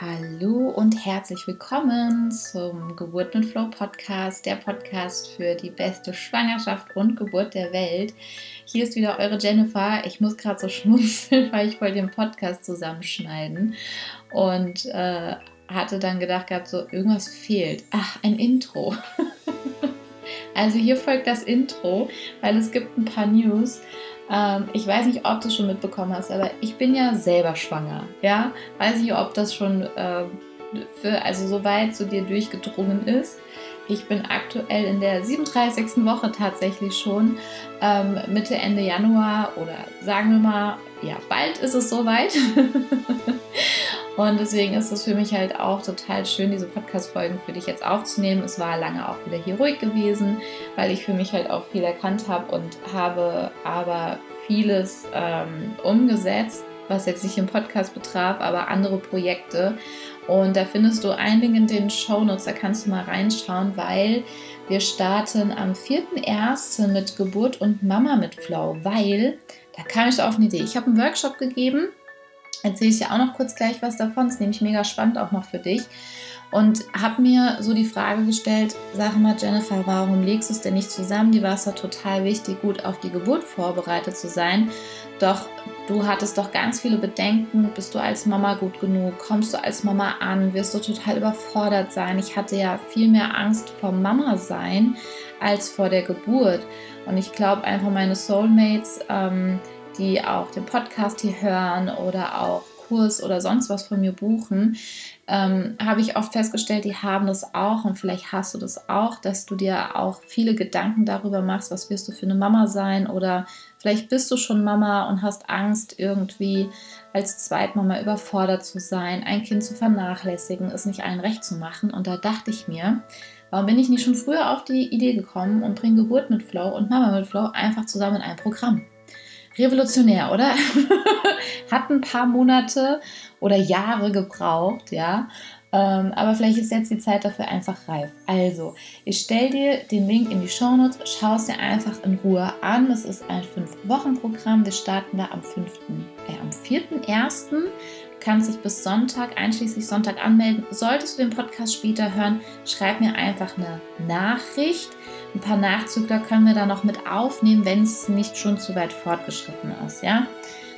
Hallo und herzlich willkommen zum Geburt mit Flow Podcast, der Podcast für die beste Schwangerschaft und Geburt der Welt. Hier ist wieder eure Jennifer. Ich muss gerade so schmunzeln, weil ich wollte den Podcast zusammenschneiden und äh, hatte dann gedacht gehabt, so irgendwas fehlt. Ach, ein Intro. also hier folgt das Intro, weil es gibt ein paar News. Ähm, ich weiß nicht, ob du es schon mitbekommen hast, aber ich bin ja selber schwanger. Ja, weiß nicht, ob das schon äh, für, also so weit zu dir durchgedrungen ist. Ich bin aktuell in der 37. Woche tatsächlich schon, ähm, Mitte, Ende Januar oder sagen wir mal, ja, bald ist es soweit. Und deswegen ist es für mich halt auch total schön, diese Podcast-Folgen für dich jetzt aufzunehmen. Es war lange auch wieder hier ruhig gewesen, weil ich für mich halt auch viel erkannt habe und habe aber vieles ähm, umgesetzt, was jetzt nicht im Podcast betraf, aber andere Projekte. Und da findest du einen Link in den Show Notes, da kannst du mal reinschauen, weil wir starten am 4.1. mit Geburt und Mama mit Flow, weil da kam ich auf eine Idee. Ich habe einen Workshop gegeben erzähle ich dir auch noch kurz gleich was davon. Das ist nämlich mega spannend auch noch für dich. Und habe mir so die Frage gestellt, sag mal Jennifer, warum legst du es denn nicht zusammen? Die war es ja total wichtig, gut auf die Geburt vorbereitet zu sein. Doch du hattest doch ganz viele Bedenken. Bist du als Mama gut genug? Kommst du als Mama an? Wirst du total überfordert sein? Ich hatte ja viel mehr Angst vor Mama sein als vor der Geburt. Und ich glaube einfach, meine Soulmates, ähm, die auch den Podcast hier hören oder auch Kurs oder sonst was von mir buchen, ähm, habe ich oft festgestellt, die haben das auch und vielleicht hast du das auch, dass du dir auch viele Gedanken darüber machst, was wirst du für eine Mama sein oder vielleicht bist du schon Mama und hast Angst irgendwie als Zweitmama überfordert zu sein, ein Kind zu vernachlässigen, es nicht allen recht zu machen und da dachte ich mir, Warum bin ich nicht schon früher auf die Idee gekommen und bringe Geburt mit Flow und Mama mit Flow einfach zusammen in ein Programm? Revolutionär, oder? Hat ein paar Monate oder Jahre gebraucht, ja. Ähm, aber vielleicht ist jetzt die Zeit dafür einfach reif. Also, ich stelle dir den Link in die Show Notes, schau es dir einfach in Ruhe an. Das ist ein 5-Wochen-Programm. Wir starten da am 5., äh, am 4.1. Du kannst dich bis Sonntag, einschließlich Sonntag anmelden. Solltest du den Podcast später hören, schreib mir einfach eine Nachricht ein paar Nachzügler können wir da noch mit aufnehmen, wenn es nicht schon zu weit fortgeschritten ist, ja.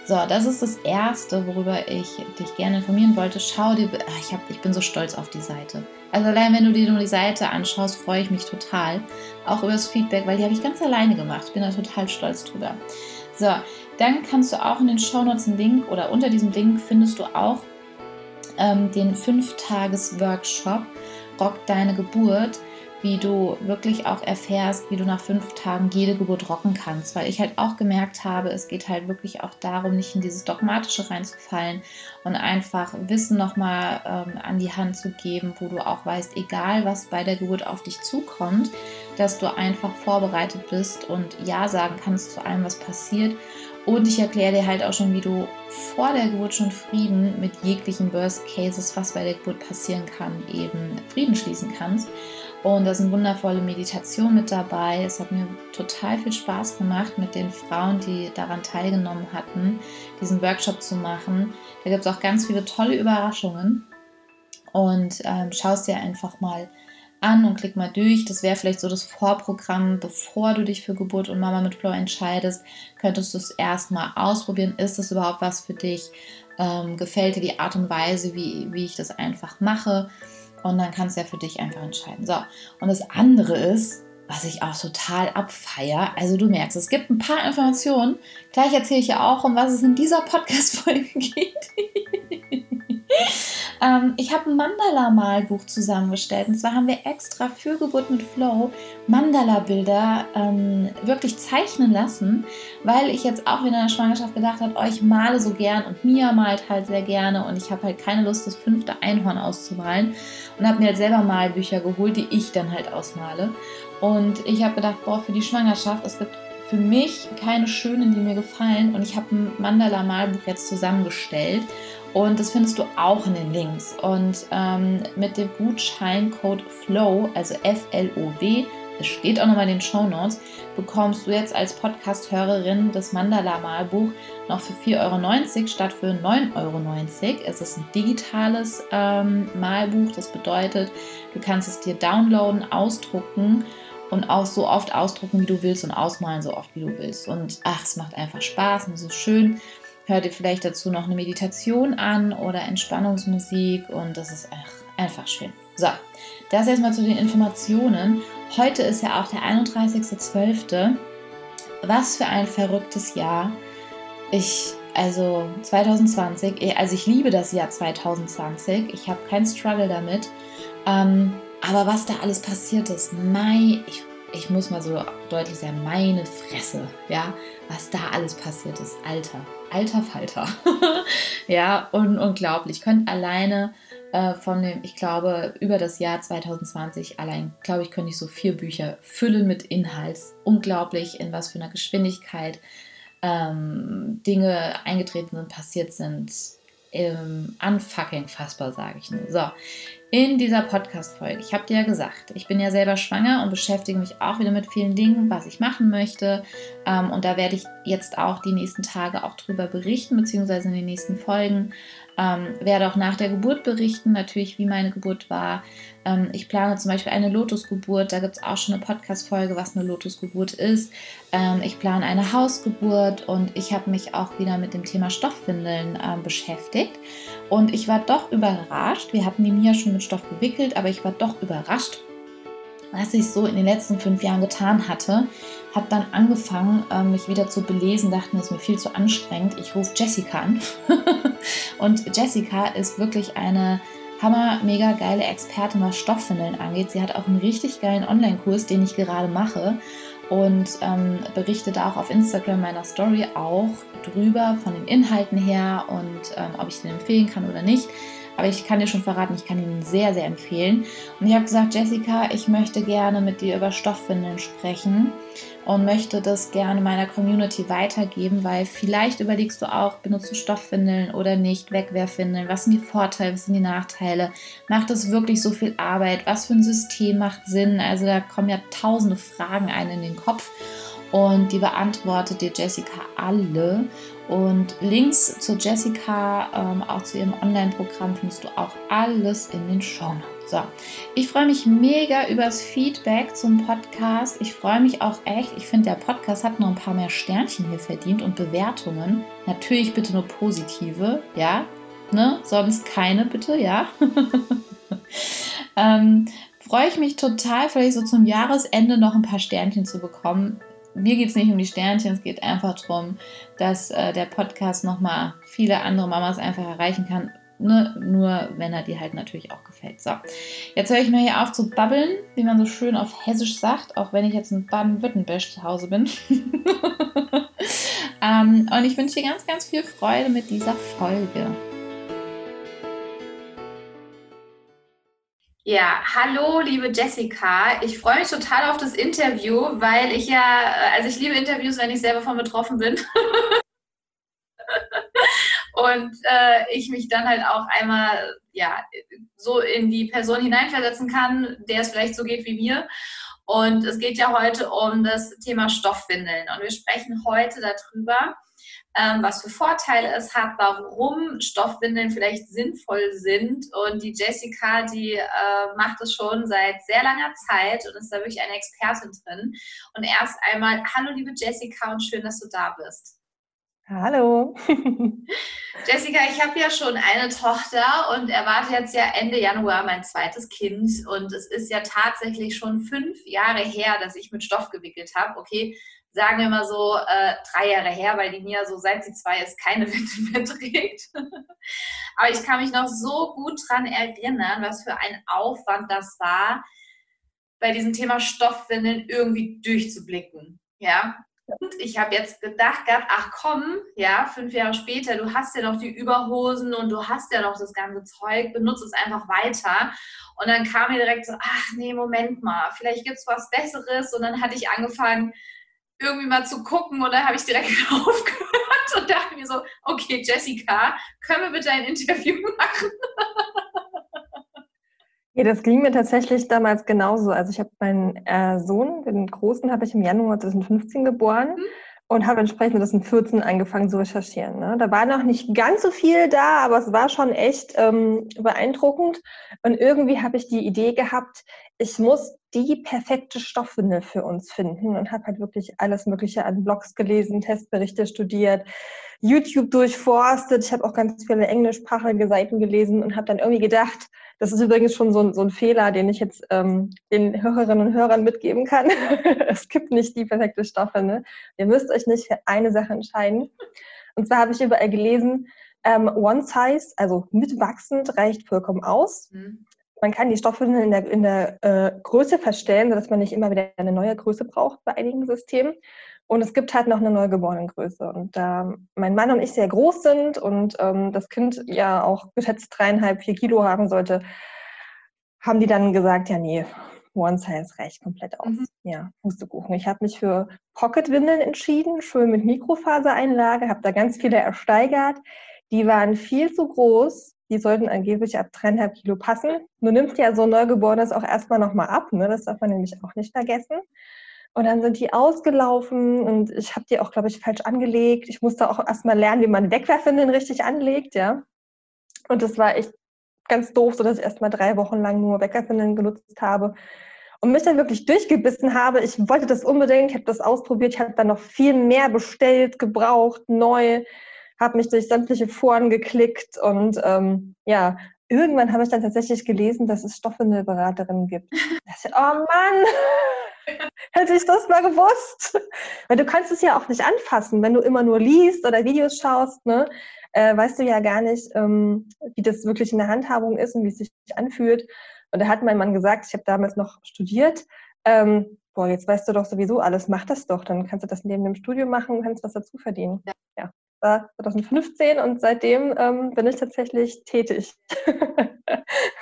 So, das ist das Erste, worüber ich dich gerne informieren wollte. Schau dir, ich, hab, ich bin so stolz auf die Seite. Also allein wenn du dir nur die Seite anschaust, freue ich mich total. Auch über das Feedback, weil die habe ich ganz alleine gemacht. Ich bin da total stolz drüber. So, dann kannst du auch in den Shownotes einen Link oder unter diesem Link findest du auch ähm, den 5-Tages-Workshop Rock deine Geburt wie du wirklich auch erfährst, wie du nach fünf Tagen jede Geburt rocken kannst. Weil ich halt auch gemerkt habe, es geht halt wirklich auch darum, nicht in dieses Dogmatische reinzufallen und einfach Wissen nochmal ähm, an die Hand zu geben, wo du auch weißt, egal was bei der Geburt auf dich zukommt, dass du einfach vorbereitet bist und Ja sagen kannst zu allem, was passiert. Und ich erkläre dir halt auch schon, wie du vor der Geburt schon Frieden mit jeglichen Worst Cases, was bei der Geburt passieren kann, eben Frieden schließen kannst. Und da sind wundervolle Meditationen mit dabei. Es hat mir total viel Spaß gemacht, mit den Frauen, die daran teilgenommen hatten, diesen Workshop zu machen. Da gibt es auch ganz viele tolle Überraschungen. Und ähm, schau es dir einfach mal an und klick mal durch. Das wäre vielleicht so das Vorprogramm, bevor du dich für Geburt und Mama mit Flow entscheidest. Könntest du es erstmal ausprobieren. Ist das überhaupt was für dich? Ähm, gefällt dir die Art und Weise, wie, wie ich das einfach mache? Und dann kannst du ja für dich einfach entscheiden. So, und das andere ist, was ich auch total abfeier. Also du merkst, es gibt ein paar Informationen. Gleich erzähle ich ja auch, um was es in dieser Podcast-Folge geht. ähm, ich habe ein Mandala-Malbuch zusammengestellt. Und zwar haben wir extra für Geburt mit Flow Mandala-Bilder ähm, wirklich zeichnen lassen, weil ich jetzt auch wieder in der Schwangerschaft gedacht habe, oh, male so gern und Mia malt halt sehr gerne und ich habe halt keine Lust, das fünfte Einhorn auszumalen und habe mir halt selber Malbücher geholt, die ich dann halt ausmale. Und ich habe gedacht, boah, für die Schwangerschaft, es gibt für mich keine schönen, die mir gefallen. Und ich habe ein Mandala-Malbuch jetzt zusammengestellt. Und das findest du auch in den Links. Und ähm, mit dem Gutscheincode FLOW, also F-L-O-W, es steht auch nochmal in den Show Notes, bekommst du jetzt als Podcast-Hörerin das Mandala-Malbuch noch für 4,90 Euro statt für 9,90 Euro. Es ist ein digitales ähm, Malbuch. Das bedeutet, du kannst es dir downloaden, ausdrucken und auch so oft ausdrucken, wie du willst und ausmalen, so oft wie du willst. Und ach, es macht einfach Spaß und es ist schön. Hör dir vielleicht dazu noch eine Meditation an oder Entspannungsmusik und das ist ach, einfach schön. So, das erstmal zu den Informationen. Heute ist ja auch der 31.12. Was für ein verrücktes Jahr. Ich, also 2020, also ich liebe das Jahr 2020. Ich habe keinen Struggle damit. Ähm, aber was da alles passiert ist, mein, ich, ich muss mal so deutlich sagen, meine Fresse, ja, was da alles passiert ist, Alter, alter Falter. ja, un unglaublich. Ich könnte alleine äh, von dem, ich glaube, über das Jahr 2020 allein, glaube ich, könnte ich so vier Bücher füllen mit Inhalt. Unglaublich, in was für einer Geschwindigkeit ähm, Dinge eingetreten sind, passiert sind. Ähm, unfucking fassbar, sage ich nur. So, in dieser Podcast-Folge. Ich habe dir ja gesagt, ich bin ja selber schwanger und beschäftige mich auch wieder mit vielen Dingen, was ich machen möchte. Ähm, und da werde ich jetzt auch die nächsten Tage auch drüber berichten, beziehungsweise in den nächsten Folgen. Ähm, werde auch nach der Geburt berichten, natürlich, wie meine Geburt war. Ähm, ich plane zum Beispiel eine Lotusgeburt. Da gibt es auch schon eine Podcast-Folge, was eine Lotusgeburt ist. Ähm, ich plane eine Hausgeburt und ich habe mich auch wieder mit dem Thema Stoffwindeln ähm, beschäftigt. Und ich war doch überrascht. Wir hatten die Mia schon mit Stoff gewickelt, aber ich war doch überrascht, was ich so in den letzten fünf Jahren getan hatte. Habe dann angefangen, ähm, mich wieder zu belesen, dachte mir, es ist mir viel zu anstrengend. Ich rufe Jessica an. und Jessica ist wirklich eine hammer, mega geile Expertin, was Stoffwindeln angeht. Sie hat auch einen richtig geilen Online-Kurs, den ich gerade mache und ähm, berichte da auch auf Instagram meiner Story auch drüber, von den Inhalten her und ähm, ob ich den empfehlen kann oder nicht. Aber ich kann dir schon verraten, ich kann ihn sehr, sehr empfehlen. Und ich habe gesagt, Jessica, ich möchte gerne mit dir über Stoffwindeln sprechen und möchte das gerne meiner Community weitergeben, weil vielleicht überlegst du auch, benutzt du Stoffwindeln oder nicht, Wegwerfwindeln, was sind die Vorteile, was sind die Nachteile, macht es wirklich so viel Arbeit, was für ein System macht Sinn, also da kommen ja tausende Fragen ein in den Kopf und die beantwortet dir Jessica alle. Und Links zu Jessica, ähm, auch zu ihrem Online-Programm, findest du auch alles in den Show Notes. So, ich freue mich mega über das Feedback zum Podcast. Ich freue mich auch echt. Ich finde, der Podcast hat noch ein paar mehr Sternchen hier verdient und Bewertungen. Natürlich bitte nur positive, ja. Ne? Sonst keine, bitte, ja. ähm, freue ich mich total, vielleicht so zum Jahresende noch ein paar Sternchen zu bekommen mir geht es nicht um die Sternchen, es geht einfach darum, dass äh, der Podcast nochmal viele andere Mamas einfach erreichen kann. Ne? Nur wenn er dir halt natürlich auch gefällt. So, jetzt höre ich mir hier auf zu babbeln, wie man so schön auf Hessisch sagt, auch wenn ich jetzt in Baden-Württemberg zu Hause bin. ähm, und ich wünsche dir ganz, ganz viel Freude mit dieser Folge. Ja, hallo, liebe Jessica. Ich freue mich total auf das Interview, weil ich ja, äh, also ich liebe Interviews, wenn ich selber von betroffen bin. Und äh, ich mich dann halt auch einmal, ja, so in die Person hineinversetzen kann, der es vielleicht so geht wie mir. Und es geht ja heute um das Thema Stoffwindeln. Und wir sprechen heute darüber, ähm, was für Vorteile es hat, warum Stoffwindeln vielleicht sinnvoll sind. Und die Jessica, die äh, macht es schon seit sehr langer Zeit und ist da wirklich eine Expertin drin. Und erst einmal, hallo liebe Jessica und schön, dass du da bist. Hallo. Jessica, ich habe ja schon eine Tochter und erwarte jetzt ja Ende Januar mein zweites Kind. Und es ist ja tatsächlich schon fünf Jahre her, dass ich mit Stoff gewickelt habe. Okay, sagen wir mal so äh, drei Jahre her, weil die Mia so seit sie zwei ist keine Windel mehr trägt. Aber ich kann mich noch so gut daran erinnern, was für ein Aufwand das war, bei diesem Thema Stoffwindeln irgendwie durchzublicken. Ja, und ich habe jetzt gedacht gehabt, ach komm, ja, fünf Jahre später, du hast ja noch die Überhosen und du hast ja noch das ganze Zeug, benutze es einfach weiter. Und dann kam mir direkt so, ach nee, Moment mal, vielleicht gibt es was Besseres. Und dann hatte ich angefangen, irgendwie mal zu gucken und dann habe ich direkt aufgehört und dachte mir so, okay, Jessica, können wir bitte ein Interview machen? Ja, das ging mir tatsächlich damals genauso. Also ich habe meinen äh, Sohn, den Großen, habe ich im Januar 2015 geboren. Mhm. und habe entsprechend mit das in 14 angefangen zu recherchieren. Ne? Da war noch nicht ganz so viel da, aber es war schon echt ähm, beeindruckend. Und irgendwie habe ich die Idee gehabt, ich muss die perfekte Stoffwindel für uns finden und habe halt wirklich alles Mögliche an Blogs gelesen, Testberichte studiert, YouTube durchforstet. Ich habe auch ganz viele englischsprachige Seiten gelesen und habe dann irgendwie gedacht, das ist übrigens schon so ein, so ein Fehler, den ich jetzt ähm, den Hörerinnen und Hörern mitgeben kann. es gibt nicht die perfekte Stoffe. Ne? Ihr müsst euch nicht für eine Sache entscheiden. Und zwar habe ich überall gelesen, ähm, One Size, also mitwachsend, reicht vollkommen aus. Mhm. Man kann die Stoffe in der, in der äh, Größe verstellen, sodass man nicht immer wieder eine neue Größe braucht bei einigen Systemen. Und es gibt halt noch eine Neugeborenengröße. Und da mein Mann und ich sehr groß sind und ähm, das Kind ja auch geschätzt dreieinhalb, vier Kilo haben sollte, haben die dann gesagt, ja, nee, One Size reicht komplett aus. Mhm. Ja, Pustekuchen. Ich habe mich für Pocket-Windeln entschieden, schön mit Mikrofasereinlage, habe da ganz viele ersteigert. Die waren viel zu groß. Die sollten angeblich ab dreieinhalb Kilo passen. Du nimmst ja so Neugeborenes auch erstmal nochmal ab. Ne? Das darf man nämlich auch nicht vergessen. Und dann sind die ausgelaufen und ich habe die auch, glaube ich, falsch angelegt. Ich musste auch erstmal lernen, wie man Wegwerfwindeln richtig anlegt, ja. Und das war echt ganz doof, so dass ich erstmal drei Wochen lang nur Wegwerfwindeln genutzt habe und mich dann wirklich durchgebissen habe. Ich wollte das unbedingt, ich habe das ausprobiert, ich habe dann noch viel mehr bestellt, gebraucht, neu, habe mich durch sämtliche Foren geklickt und ähm, ja, irgendwann habe ich dann tatsächlich gelesen, dass es Stoffwindelberaterinnen gibt. Ich, oh Mann! Hätte ich das mal gewusst. Weil du kannst es ja auch nicht anfassen, wenn du immer nur liest oder Videos schaust, ne? Äh, weißt du ja gar nicht, ähm, wie das wirklich in der Handhabung ist und wie es sich anfühlt. Und da hat mein Mann gesagt, ich habe damals noch studiert, ähm, boah, jetzt weißt du doch sowieso alles, mach das doch, dann kannst du das neben dem Studium machen und kannst was dazu verdienen. Ja. ja. War 2015 und seitdem ähm, bin ich tatsächlich tätig.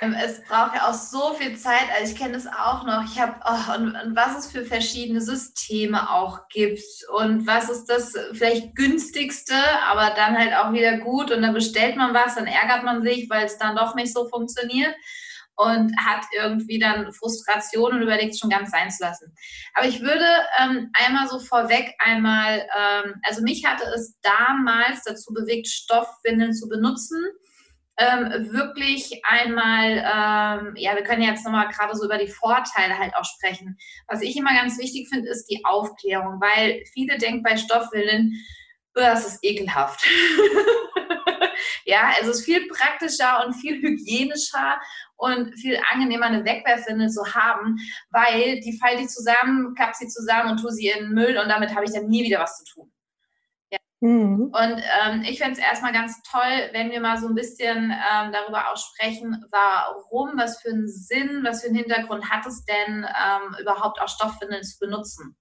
Ähm, es braucht ja auch so viel Zeit. Also ich kenne das auch noch. Ich habe oh, und, und, was es für verschiedene Systeme auch gibt und was ist das vielleicht günstigste, aber dann halt auch wieder gut und dann bestellt man was, dann ärgert man sich, weil es dann doch nicht so funktioniert und hat irgendwie dann Frustration und überlegt schon ganz sein zu lassen. Aber ich würde ähm, einmal so vorweg einmal, ähm, also mich hatte es damals dazu bewegt, Stoffwindeln zu benutzen ähm, wirklich einmal, ähm, ja, wir können jetzt nochmal gerade so über die Vorteile halt auch sprechen. Was ich immer ganz wichtig finde, ist die Aufklärung, weil viele denken bei Stoffwillen, oh, das ist ekelhaft. ja, also es ist viel praktischer und viel hygienischer und viel angenehmer eine Wegwerfwindel zu haben, weil die falte ich zusammen, klappe sie zusammen und tue sie in den Müll und damit habe ich dann nie wieder was zu tun. Mhm. Und ähm, ich finde es erstmal ganz toll, wenn wir mal so ein bisschen ähm, darüber auch sprechen, warum, was für einen Sinn, was für einen Hintergrund hat es denn, ähm, überhaupt auch Stoffwindeln zu benutzen?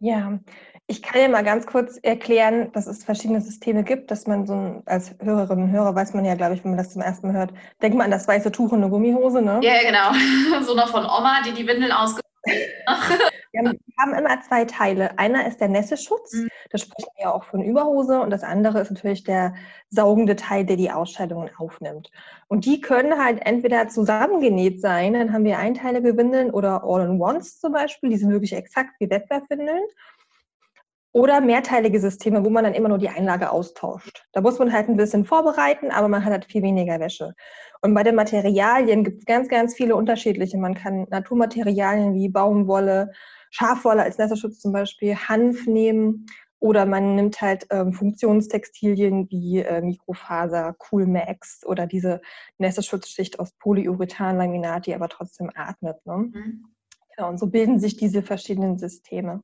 Ja, ich kann ja mal ganz kurz erklären, dass es verschiedene Systeme gibt, dass man so als Hörerin und Hörer weiß man ja, glaube ich, wenn man das zum ersten Mal hört, denkt man an das weiße Tuch und eine Gummihose, ne? Ja, genau. so noch von Oma, die die Windeln ausge Wir haben immer zwei Teile. Einer ist der Nässeschutz, mhm. da sprechen wir ja auch von Überhose, und das andere ist natürlich der saugende Teil, der die Ausscheidungen aufnimmt. Und die können halt entweder zusammengenäht sein, dann haben wir einteilige Windeln oder All-in-Ones zum Beispiel, die sind wirklich exakt wie Wettbewerbwindeln. Oder mehrteilige Systeme, wo man dann immer nur die Einlage austauscht. Da muss man halt ein bisschen vorbereiten, aber man hat halt viel weniger Wäsche. Und bei den Materialien gibt es ganz, ganz viele unterschiedliche. Man kann Naturmaterialien wie Baumwolle, Schafwolle als Nässerschutz zum Beispiel, Hanf nehmen oder man nimmt halt ähm, Funktionstextilien wie äh, Mikrofaser, Coolmax oder diese Nässeschutzschicht aus Polyurethanlaminat, die aber trotzdem atmet. Ne? Mhm. Ja, und so bilden sich diese verschiedenen Systeme.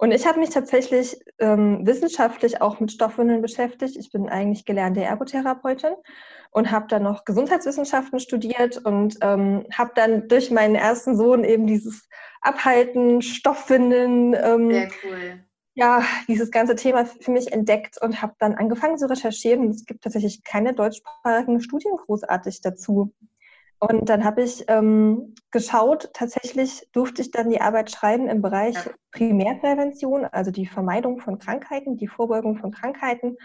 Und ich habe mich tatsächlich ähm, wissenschaftlich auch mit Stoffwindeln beschäftigt. Ich bin eigentlich gelernte Ergotherapeutin und habe dann noch Gesundheitswissenschaften studiert und ähm, habe dann durch meinen ersten Sohn eben dieses Abhalten, Stoffwindeln, ähm, Sehr cool. ja, dieses ganze Thema für mich entdeckt und habe dann angefangen zu recherchieren. es gibt tatsächlich keine deutschsprachigen Studien großartig dazu. Und dann habe ich ähm, geschaut, tatsächlich durfte ich dann die Arbeit schreiben im Bereich Primärprävention, also die Vermeidung von Krankheiten, die Vorbeugung von Krankheiten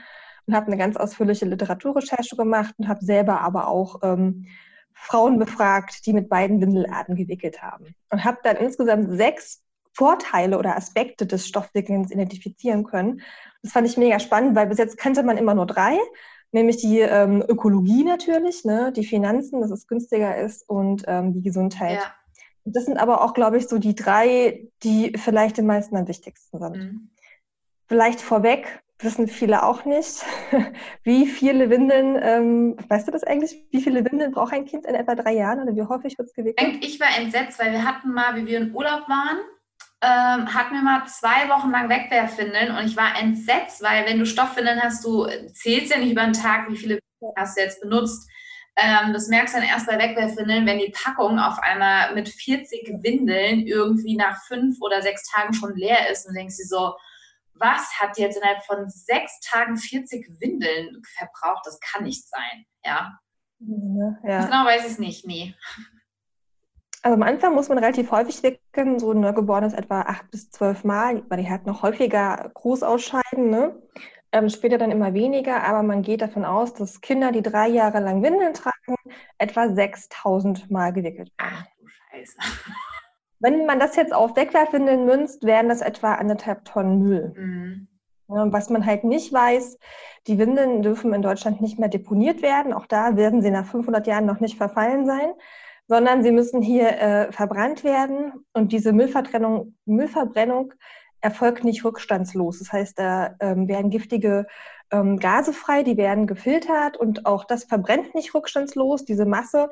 und habe eine ganz ausführliche Literaturrecherche gemacht und habe selber aber auch ähm, Frauen befragt, die mit beiden Windelarten gewickelt haben. Und habe dann insgesamt sechs Vorteile oder Aspekte des Stoffwickelns identifizieren können. Das fand ich mega spannend, weil bis jetzt kannte man immer nur drei, nämlich die ähm, Ökologie natürlich, ne, die Finanzen, dass es günstiger ist und ähm, die Gesundheit. Ja. Das sind aber auch, glaube ich, so die drei, die vielleicht den meisten am wichtigsten sind. Mhm. Vielleicht vorweg, wissen viele auch nicht, wie viele Windeln, ähm, weißt du das eigentlich, wie viele Windeln braucht ein Kind in etwa drei Jahren oder wie häufig wird es gewickelt? Ich war entsetzt, weil wir hatten mal, wie wir in Urlaub waren, ähm, hatten wir mal zwei Wochen lang Wegwerfwindeln und ich war entsetzt, weil wenn du Stoffwindeln hast, du zählst ja nicht über den Tag, wie viele Windeln hast du jetzt benutzt. Ähm, das merkst du dann erst bei Wegwerfwindeln, wenn die Packung auf einmal mit 40 Windeln irgendwie nach fünf oder sechs Tagen schon leer ist und denkst dir so, was hat jetzt innerhalb von sechs Tagen 40 Windeln verbraucht? Das kann nicht sein, ja. ja. Genau weiß ich es nicht, nee. Also am Anfang muss man relativ häufig wickeln, so ein Neugeborenes etwa acht bis zwölf Mal, weil die halt noch häufiger groß ausscheiden. Ne? Ähm, später dann immer weniger, aber man geht davon aus, dass Kinder, die drei Jahre lang Windeln tragen, etwa 6000 Mal gewickelt werden. Ach du Scheiße. Wenn man das jetzt auf Wegwerfwindeln münzt, wären das etwa anderthalb Tonnen Müll. Mhm. Ja, was man halt nicht weiß, die Windeln dürfen in Deutschland nicht mehr deponiert werden. Auch da werden sie nach 500 Jahren noch nicht verfallen sein, sondern sie müssen hier äh, verbrannt werden. Und diese Müllverbrennung, Müllverbrennung erfolgt nicht rückstandslos. Das heißt, da ähm, werden giftige ähm, Gase frei, die werden gefiltert und auch das verbrennt nicht rückstandslos, diese Masse.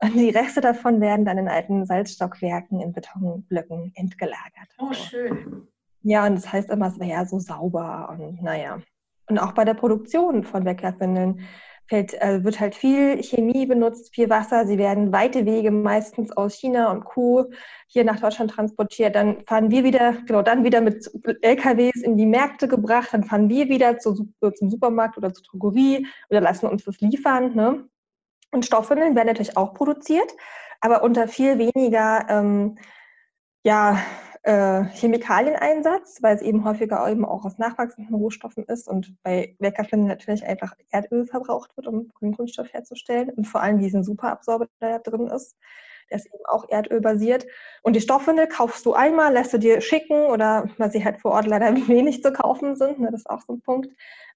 Und die Reste davon werden dann in alten Salzstockwerken in Betonblöcken entgelagert. Oh, schön. Ja, und das heißt immer, es wäre ja so sauber und naja. Und auch bei der Produktion von Wegwerfwindeln fällt, äh, wird halt viel Chemie benutzt, viel Wasser. Sie werden weite Wege meistens aus China und Kuh hier nach Deutschland transportiert. Dann fahren wir wieder, genau, dann wieder mit LKWs in die Märkte gebracht. Dann fahren wir wieder zu, zum Supermarkt oder zur Drogerie oder lassen uns das liefern. Ne? Und Stoffwindeln werden natürlich auch produziert, aber unter viel weniger ähm, ja, äh, Chemikalieneinsatz, weil es eben häufiger eben auch aus nachwachsenden Rohstoffen ist und bei Weckerflinnen natürlich einfach Erdöl verbraucht wird, um grünen Kunststoff herzustellen und vor allem diesen Superabsorber, der da drin ist. Der ist eben auch erdölbasiert. Und die Stoffwindel kaufst du einmal, lässt du dir schicken oder weil sie halt vor Ort leider wenig zu kaufen sind. Ne, das ist auch so ein Punkt.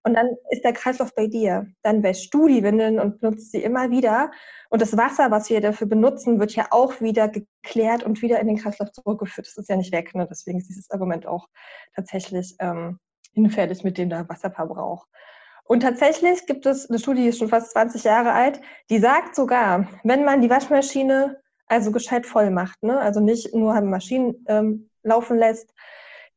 Und dann ist der Kreislauf bei dir. Dann wäschst du die Windeln und benutzt sie immer wieder. Und das Wasser, was wir dafür benutzen, wird ja auch wieder geklärt und wieder in den Kreislauf zurückgeführt. Das ist ja nicht weg. Ne? Deswegen ist dieses Argument auch tatsächlich ähm, hinfällig mit dem da Wasserverbrauch. Und tatsächlich gibt es eine Studie, die ist schon fast 20 Jahre alt, die sagt sogar, wenn man die Waschmaschine also gescheit voll macht, ne? also nicht nur Maschinen ähm, laufen lässt,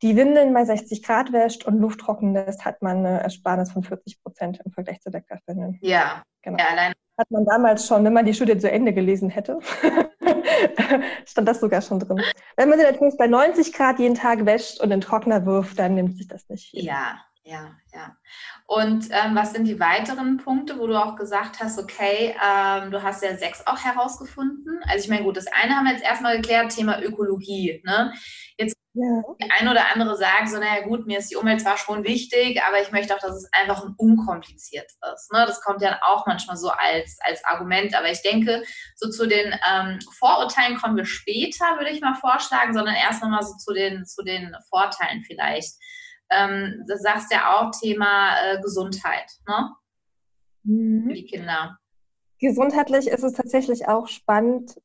die Windeln bei 60 Grad wäscht und Luft trocken lässt, hat man eine Ersparnis von 40 Prozent im Vergleich zu Wegwerfwindeln. Ja, genau. Ja, allein. Hat man damals schon, wenn man die Studie zu Ende gelesen hätte, stand das sogar schon drin. Wenn man sie natürlich bei 90 Grad jeden Tag wäscht und in Trockner wirft, dann nimmt sich das nicht viel. Ja, ja, ja. Und ähm, was sind die weiteren Punkte, wo du auch gesagt hast, okay, ähm, du hast ja sechs auch herausgefunden. Also ich meine, gut, das eine haben wir jetzt erstmal geklärt, Thema Ökologie. Ne? Jetzt ja. die eine oder andere sagen so, naja gut, mir ist die Umwelt zwar schon wichtig, aber ich möchte auch, dass es einfach unkompliziert ist. Ne? Das kommt ja auch manchmal so als, als Argument, aber ich denke, so zu den ähm, Vorurteilen kommen wir später, würde ich mal vorschlagen, sondern erst nochmal so zu den, zu den Vorteilen vielleicht ähm, das sagst ja auch Thema äh, Gesundheit, ne? Mhm. Für die Kinder. Gesundheitlich ist es tatsächlich auch spannend.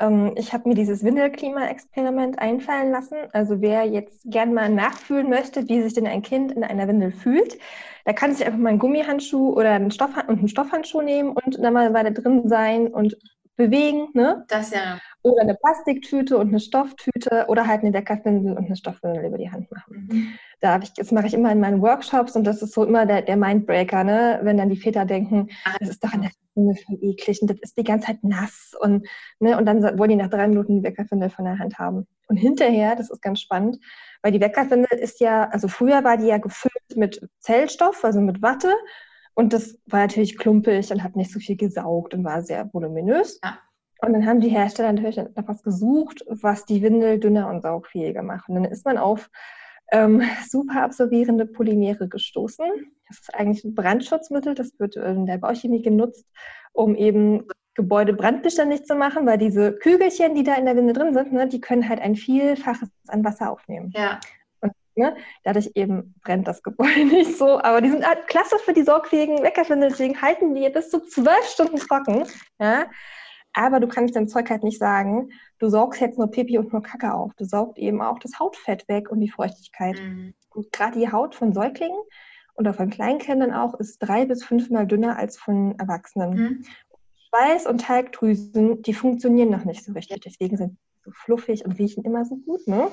Ähm, ich habe mir dieses Windelklima-Experiment einfallen lassen. Also wer jetzt gern mal nachfühlen möchte, wie sich denn ein Kind in einer Windel fühlt, der kann sich einfach mal einen Gummihandschuh oder einen, Stoff und einen Stoffhandschuh nehmen und dann mal weiter drin sein und bewegen. Ne? Das ja. Oder eine Plastiktüte und eine Stofftüte oder halt eine Deckerwindel und eine Stoffwindel über die Hand machen. Mhm. Da ich, das mache ich immer in meinen Workshops und das ist so immer der, der Mindbreaker, ne? wenn dann die Väter denken, das ist doch in der Windel voll eklig und das ist die ganze Zeit nass und, ne? und dann wollen die nach drei Minuten die Weckerwindel von der Hand haben. Und hinterher, das ist ganz spannend, weil die Weckerwindel ist ja, also früher war die ja gefüllt mit Zellstoff, also mit Watte und das war natürlich klumpig und hat nicht so viel gesaugt und war sehr voluminös. Ja. Und dann haben die Hersteller natürlich nach was gesucht, was die Windel dünner und saugfähiger macht. Und dann ist man auf ähm, super absorbierende Polymere gestoßen. Das ist eigentlich ein Brandschutzmittel, das wird in der Bauchemie genutzt, um eben Gebäude brandbeständig zu machen, weil diese Kügelchen, die da in der Winde drin sind, ne, die können halt ein Vielfaches an Wasser aufnehmen. Ja. Und ne, dadurch eben brennt das Gebäude nicht so. Aber die sind halt klasse für die sorgfähigen Weckerwindeln, deswegen halten die bis zu zwölf Stunden trocken. Ja. Aber du kannst dem Zeug halt nicht sagen, du saugst jetzt nur Pipi und nur Kacke auf. Du saugst eben auch das Hautfett weg und die Feuchtigkeit. Mhm. Und gerade die Haut von Säuglingen oder von Kleinkindern auch ist drei bis fünfmal dünner als von Erwachsenen. Mhm. Schweiß und Talgdrüsen, die funktionieren noch nicht so richtig. Deswegen sind sie so fluffig und riechen immer so gut. Ne?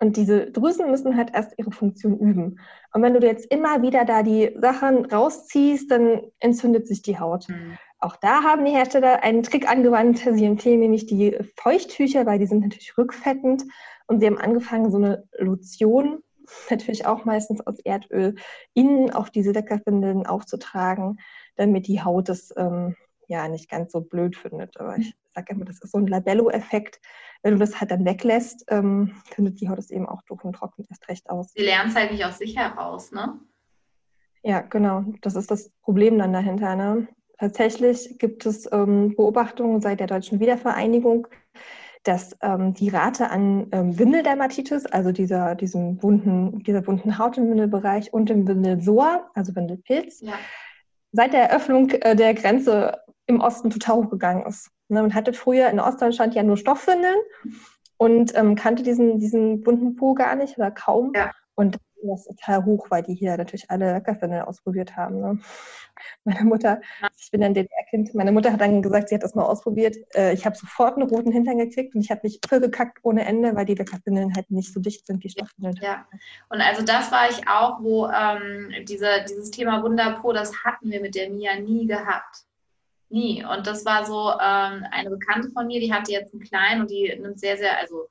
Und diese Drüsen müssen halt erst ihre Funktion üben. Und wenn du jetzt immer wieder da die Sachen rausziehst, dann entzündet sich die Haut. Mhm. Auch da haben die Hersteller einen Trick angewandt. Sie empfehlen nämlich die Feuchttücher, weil die sind natürlich rückfettend. Und sie haben angefangen, so eine Lotion, natürlich auch meistens aus Erdöl, innen auf diese Leckerfindeln aufzutragen, damit die Haut es ähm, ja nicht ganz so blöd findet. Aber ich sage immer, das ist so ein Labello-Effekt. Wenn du das halt dann weglässt, ähm, findet die Haut es eben auch durch und trocknet erst recht aus. Sie lernt es halt nicht aus sich heraus, ne? Ja, genau. Das ist das Problem dann dahinter. Ne? Tatsächlich gibt es ähm, Beobachtungen seit der deutschen Wiedervereinigung, dass ähm, die Rate an ähm, Windeldermatitis, also dieser, diesem bunten, dieser bunten Haut im Windelbereich und dem Windelsoa, also Windelpilz, ja. seit der Eröffnung äh, der Grenze im Osten total hochgegangen ist. Ne, man hatte früher in Ostdeutschland ja nur Stoffwindeln und ähm, kannte diesen, diesen bunten Po gar nicht oder kaum. Ja. Und das ist total hoch, weil die hier natürlich alle Leckerwindeln ausprobiert haben. Ne? Meine Mutter, ich bin ein DDR-Kind, meine Mutter hat dann gesagt, sie hat das mal ausprobiert. Äh, ich habe sofort einen roten Hintern gekriegt und ich habe mich voll gekackt ohne Ende, weil die Leckerwindeln halt nicht so dicht sind wie Stoffwindeln. Ja, und also das war ich auch, wo ähm, diese, dieses Thema Wunderpo, das hatten wir mit der Mia nie gehabt. Nie. Und das war so ähm, eine Bekannte von mir, die hatte jetzt einen kleinen und die nimmt sehr, sehr, also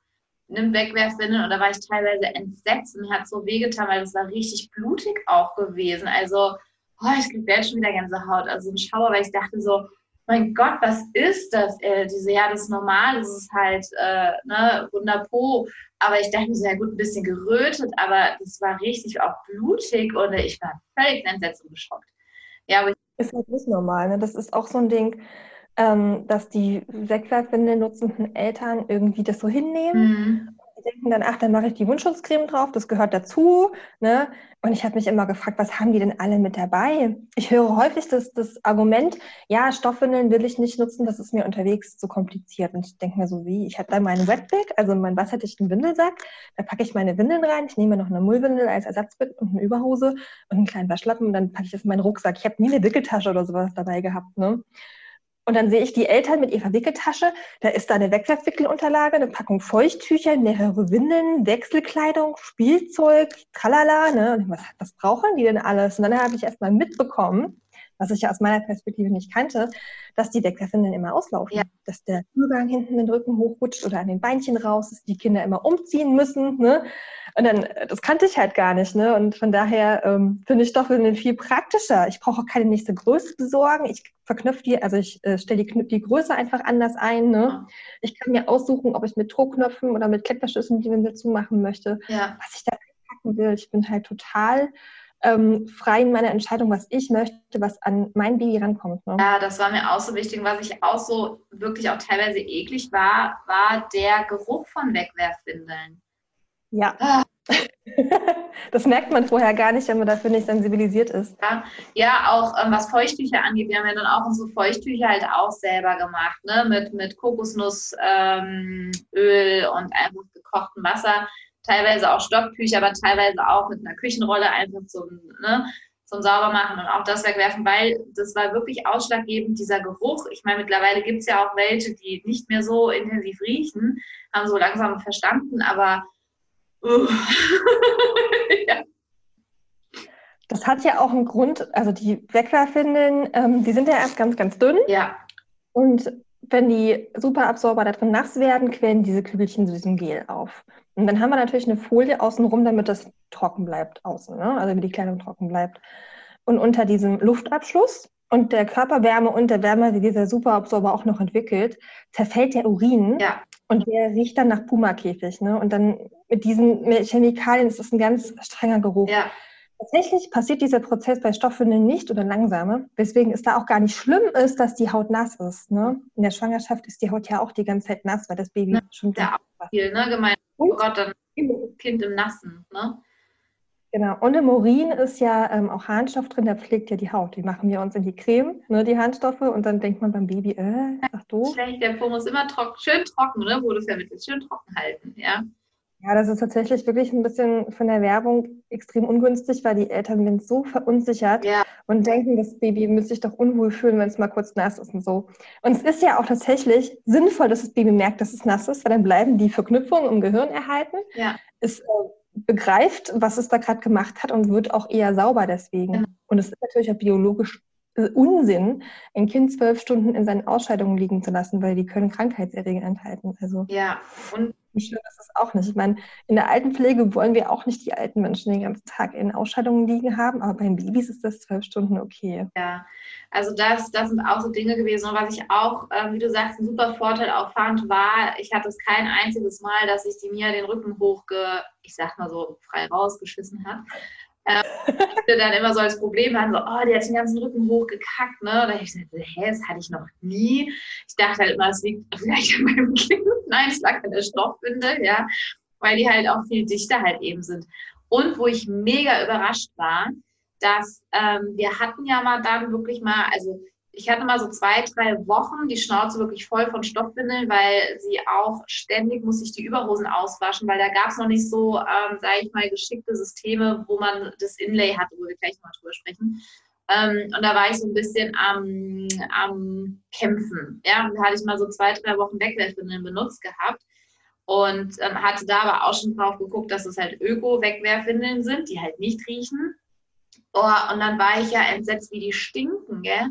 nimmt Wegwerfwindeln und da war ich teilweise entsetzt und mir hat so wehgetan, weil das war richtig blutig auch gewesen. Also, oh, ich kriege jetzt schon wieder Gänsehaut, also ein Schauer, weil ich dachte so, mein Gott, was ist das? Äh, diese, ja, das ist normal, das ist halt, äh, ne, wunderpo. Aber ich dachte so, ja gut, ein bisschen gerötet, aber das war richtig auch blutig und ich war völlig entsetzt und geschockt. Ja, aber ist halt nicht normal. Ne? Das ist auch so ein Ding, ähm, dass die Wegwerfwindel nutzenden Eltern irgendwie das so hinnehmen. Mhm. Die denken dann, ach, dann mache ich die Wundschutzcreme drauf, das gehört dazu. Ne? Und ich habe mich immer gefragt, was haben die denn alle mit dabei? Ich höre häufig das, das Argument, ja, Stoffwindeln will ich nicht nutzen, das ist mir unterwegs zu kompliziert. Und ich denke mir so, wie? Ich habe da meinen Wetbag, also meinen wasserdichten Windelsack, da packe ich meine Windeln rein, ich nehme noch eine Mullwindel als Ersatzbett und eine Überhose und einen kleinen Waschlappen und dann packe ich das in meinen Rucksack. Ich habe nie eine Wickeltasche oder sowas dabei gehabt. Ne? Und dann sehe ich die Eltern mit ihrer Wickeltasche. Da ist da eine Wegwerfwickelunterlage, eine Packung Feuchttücher, mehrere Windeln, Wechselkleidung, Spielzeug, tralala. Ne? Und was, was brauchen die denn alles? Und dann habe ich erst mal mitbekommen, was ich ja aus meiner Perspektive nicht kannte, dass die Wegwerfwindeln immer auslaufen. Ja. Dass der Übergang hinten den Rücken hochrutscht oder an den Beinchen raus, dass die Kinder immer umziehen müssen. Ne? Und dann, äh, das kannte ich halt gar nicht. Ne? Und von daher ähm, finde ich Stoffwindeln viel praktischer. Ich brauche auch keine nächste Größe besorgen. Ich verknüpfe die, also ich äh, stelle die, die Größe einfach anders ein. Ne? Ich kann mir aussuchen, ob ich mit Druckknöpfen oder mit Klettverschlüssen die Windel zumachen möchte. Ja. Was ich da packen will. Ich bin halt total ähm, frei in meiner Entscheidung, was ich möchte, was an mein Baby rankommt. Ne? Ja, das war mir auch so wichtig. Was ich auch so wirklich auch teilweise eklig war, war der Geruch von Wegwerfwindeln. Ja. Das merkt man vorher gar nicht, wenn man dafür nicht sensibilisiert ist. Ja, ja auch ähm, was Feuchttücher angeht. Wir haben ja dann auch unsere Feuchttücher halt auch selber gemacht, ne? mit, mit Kokosnussöl ähm, und einfach gekochtem Wasser teilweise auch Stocktücher, aber teilweise auch mit einer Küchenrolle einfach zum, ne, zum Saubermachen und auch das wegwerfen, weil das war wirklich ausschlaggebend, dieser Geruch. Ich meine, mittlerweile gibt es ja auch welche, die nicht mehr so intensiv riechen, haben so langsam verstanden, aber uh. ja. Das hat ja auch einen Grund, also die Wegwerfwindeln, ähm, die sind ja erst ganz, ganz dünn. Ja. Und wenn die Superabsorber da drin nass werden, quellen diese Kügelchen zu diesem Gel auf. Und dann haben wir natürlich eine Folie außenrum, damit das trocken bleibt außen, ne? also damit die Kleidung trocken bleibt. Und unter diesem Luftabschluss und der Körperwärme und der Wärme, die dieser Superabsorber auch noch entwickelt, zerfällt der Urin ja. und der riecht dann nach Pumakäfig. Ne? Und dann mit diesen Chemikalien ist das ein ganz strenger Geruch. Ja. Tatsächlich passiert dieser Prozess bei Stoffwindeln nicht oder langsamer, weswegen es da auch gar nicht schlimm ist, dass die Haut nass ist. Ne? In der Schwangerschaft ist die Haut ja auch die ganze Zeit nass, weil das Baby Na, schon ja auch viel, ne? Gemeint, oh Gott, dann Kind im Nassen, ne? Genau. Und im Urin ist ja ähm, auch Harnstoff drin, der pflegt ja die Haut. Die machen wir uns in die Creme, ne, die Harnstoffe, und dann denkt man beim Baby, äh, ach du. Schlecht, der Po muss immer trocken, schön trocken, ne? Wo du es vermittelt, schön trocken halten, ja. Ja, das ist tatsächlich wirklich ein bisschen von der Werbung extrem ungünstig, weil die Eltern sind so verunsichert ja. und denken, das Baby müsste sich doch unwohl fühlen, wenn es mal kurz nass ist und so. Und es ist ja auch tatsächlich sinnvoll, dass das Baby merkt, dass es nass ist, weil dann bleiben die Verknüpfungen im Gehirn erhalten. Ja. Es äh, begreift, was es da gerade gemacht hat und wird auch eher sauber deswegen. Genau. Und es ist natürlich auch biologisch Unsinn, ein Kind zwölf Stunden in seinen Ausscheidungen liegen zu lassen, weil die können Krankheitserreger enthalten. Also ja, und wie schön ist das auch nicht. Ich meine, in der Altenpflege wollen wir auch nicht die alten Menschen den ganzen Tag in Ausscheidungen liegen haben, aber bei Babys ist das zwölf Stunden okay. Ja, also das, das sind auch so Dinge gewesen. Und was ich auch, äh, wie du sagst, ein super Vorteil auch fand, war, ich hatte es kein einziges Mal, dass ich die Mia den Rücken hochge, ich sag mal so, frei rausgeschissen hat ähm, dann immer so als Problem an, so, oh, der hat den ganzen Rücken hochgekackt, ne? Da ich dachte, hä, das hatte ich noch nie. Ich dachte halt immer, es liegt vielleicht an meinem Kind. Nein, es lag an der Stoffbinde, ja, weil die halt auch viel dichter halt eben sind. Und wo ich mega überrascht war, dass ähm, wir hatten ja mal dann wirklich mal, also ich hatte mal so zwei, drei Wochen die Schnauze wirklich voll von Stoffwindeln, weil sie auch ständig muss ich die Überhosen auswaschen, weil da gab es noch nicht so, ähm, sage ich mal, geschickte Systeme, wo man das Inlay hatte, wo wir gleich mal drüber sprechen. Ähm, und da war ich so ein bisschen am, am Kämpfen. Ja, und da hatte ich mal so zwei, drei Wochen Wegwerfwindeln benutzt gehabt und ähm, hatte da aber auch schon drauf geguckt, dass es halt Öko-Wegwerfwindeln sind, die halt nicht riechen. Oh, und dann war ich ja entsetzt, wie die stinken, gell?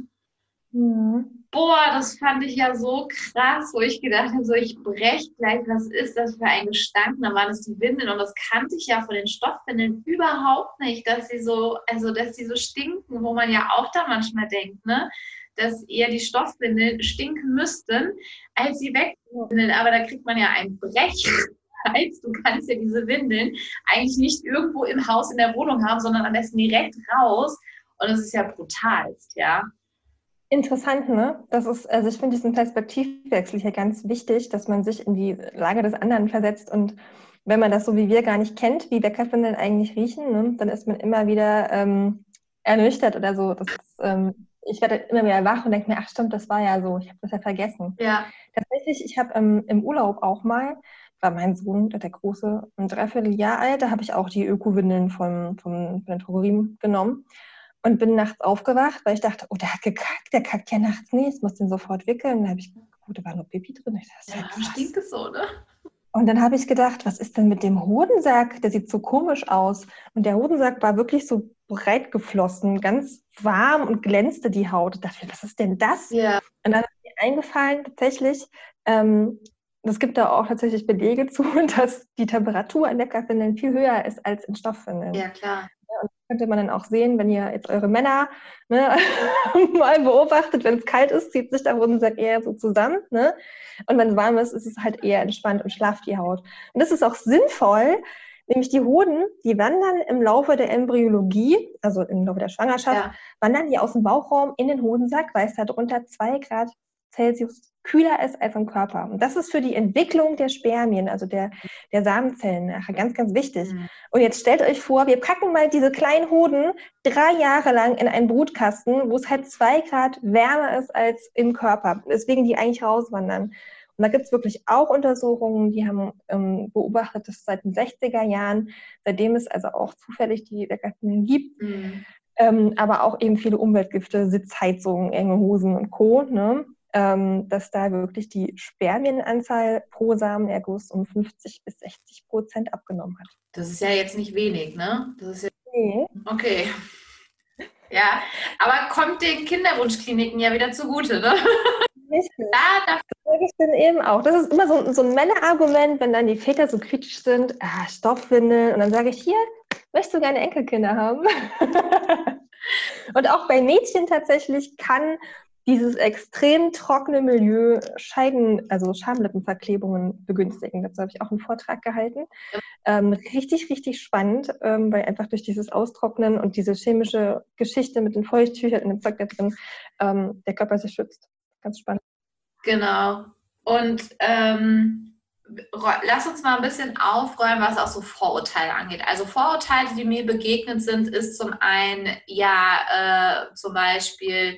Mhm. Boah, das fand ich ja so krass, wo ich gedacht habe, so ich brech gleich, was ist das für ein Gestank? Dann waren es die Windeln und das kannte ich ja von den Stoffwindeln überhaupt nicht, dass sie so, also dass sie so stinken, wo man ja auch da manchmal denkt, ne? Dass eher die Stoffwindeln stinken müssten, als sie wegwindeln. Aber da kriegt man ja ein Brechreiz. Du kannst ja diese Windeln eigentlich nicht irgendwo im Haus in der Wohnung haben, sondern am besten direkt raus. Und das ist ja brutalst, ja. Interessant, ne? Das ist, also ich finde diesen Perspektivwechsel hier ganz wichtig, dass man sich in die Lage des anderen versetzt und wenn man das so wie wir gar nicht kennt, wie Weckerfindeln eigentlich riechen, ne, dann ist man immer wieder ähm, ernüchtert oder so. Ist, ähm, ich werde immer wieder wach und denke mir, ach stimmt, das war ja so, ich habe das ja vergessen. Ja. Tatsächlich, ich habe ähm, im Urlaub auch mal, war mein Sohn, der Große, ein Dreivierteljahr alt, da habe ich auch die Öko-Windeln von, von, von den Drogerien genommen und bin nachts aufgewacht, weil ich dachte, oh, der hat gekackt, der kackt ja nachts nie, ich muss den sofort wickeln. Dann habe ich oh, da war nur Pipi drin. Ich dachte, ja, ja stinkt es so, ne? Und dann habe ich gedacht, was ist denn mit dem Hodensack? Der sieht so komisch aus. Und der Hodensack war wirklich so breit geflossen, ganz warm und glänzte die Haut. Ich dachte, was ist denn das? Ja. Und dann ist mir eingefallen, tatsächlich, ähm, es gibt da auch tatsächlich Belege zu, dass die Temperatur in Leckerfindeln viel höher ist als in Stoffwindeln. Ja, klar. Und das könnte man dann auch sehen, wenn ihr jetzt eure Männer ne, mal beobachtet, wenn es kalt ist, zieht sich der Hodensack eher so zusammen. Ne? Und wenn es warm ist, ist es halt eher entspannt und schlaft die Haut. Und das ist auch sinnvoll, nämlich die Hoden, die wandern im Laufe der Embryologie, also im Laufe der Schwangerschaft, ja. wandern die aus dem Bauchraum in den Hodensack, weil es da drunter zwei Grad Celsius kühler ist als im Körper. Und das ist für die Entwicklung der Spermien, also der, der Samenzellen nachher ganz, ganz wichtig. Mhm. Und jetzt stellt euch vor, wir packen mal diese kleinen Hoden drei Jahre lang in einen Brutkasten, wo es halt zwei Grad wärmer ist als im Körper, deswegen die eigentlich rauswandern. Und da gibt es wirklich auch Untersuchungen, die haben ähm, beobachtet, dass seit den 60er Jahren, seitdem es also auch zufällig die Weckerfilme gibt, mhm. ähm, aber auch eben viele Umweltgifte, Sitzheizungen, enge Hosen und Co., ne? Ähm, dass da wirklich die Spermienanzahl pro Samenerguss um 50 bis 60 Prozent abgenommen hat. Das ist ja jetzt nicht wenig, ne? Das ist ja nee. Okay. Ja, aber kommt den Kinderwunschkliniken ja wieder zugute, ne? Richtig. Da, das sage ich dann eben auch. Das ist immer so, so ein Männerargument, wenn dann die Väter so kritisch sind, ah, Stoffwindeln, und dann sage ich, hier, möchtest du gerne Enkelkinder haben? und auch bei Mädchen tatsächlich kann dieses extrem trockene Milieu Scheiden, also Schamlippenverklebungen begünstigen. Dazu habe ich auch einen Vortrag gehalten. Ähm, richtig, richtig spannend, ähm, weil einfach durch dieses Austrocknen und diese chemische Geschichte mit den Feuchttüchern in dem Zeug da drin ähm, der Körper sich schützt. Ganz spannend. Genau. Und ähm, lass uns mal ein bisschen aufräumen, was auch so Vorurteile angeht. Also Vorurteile, die mir begegnet sind, ist zum einen, ja, äh, zum Beispiel,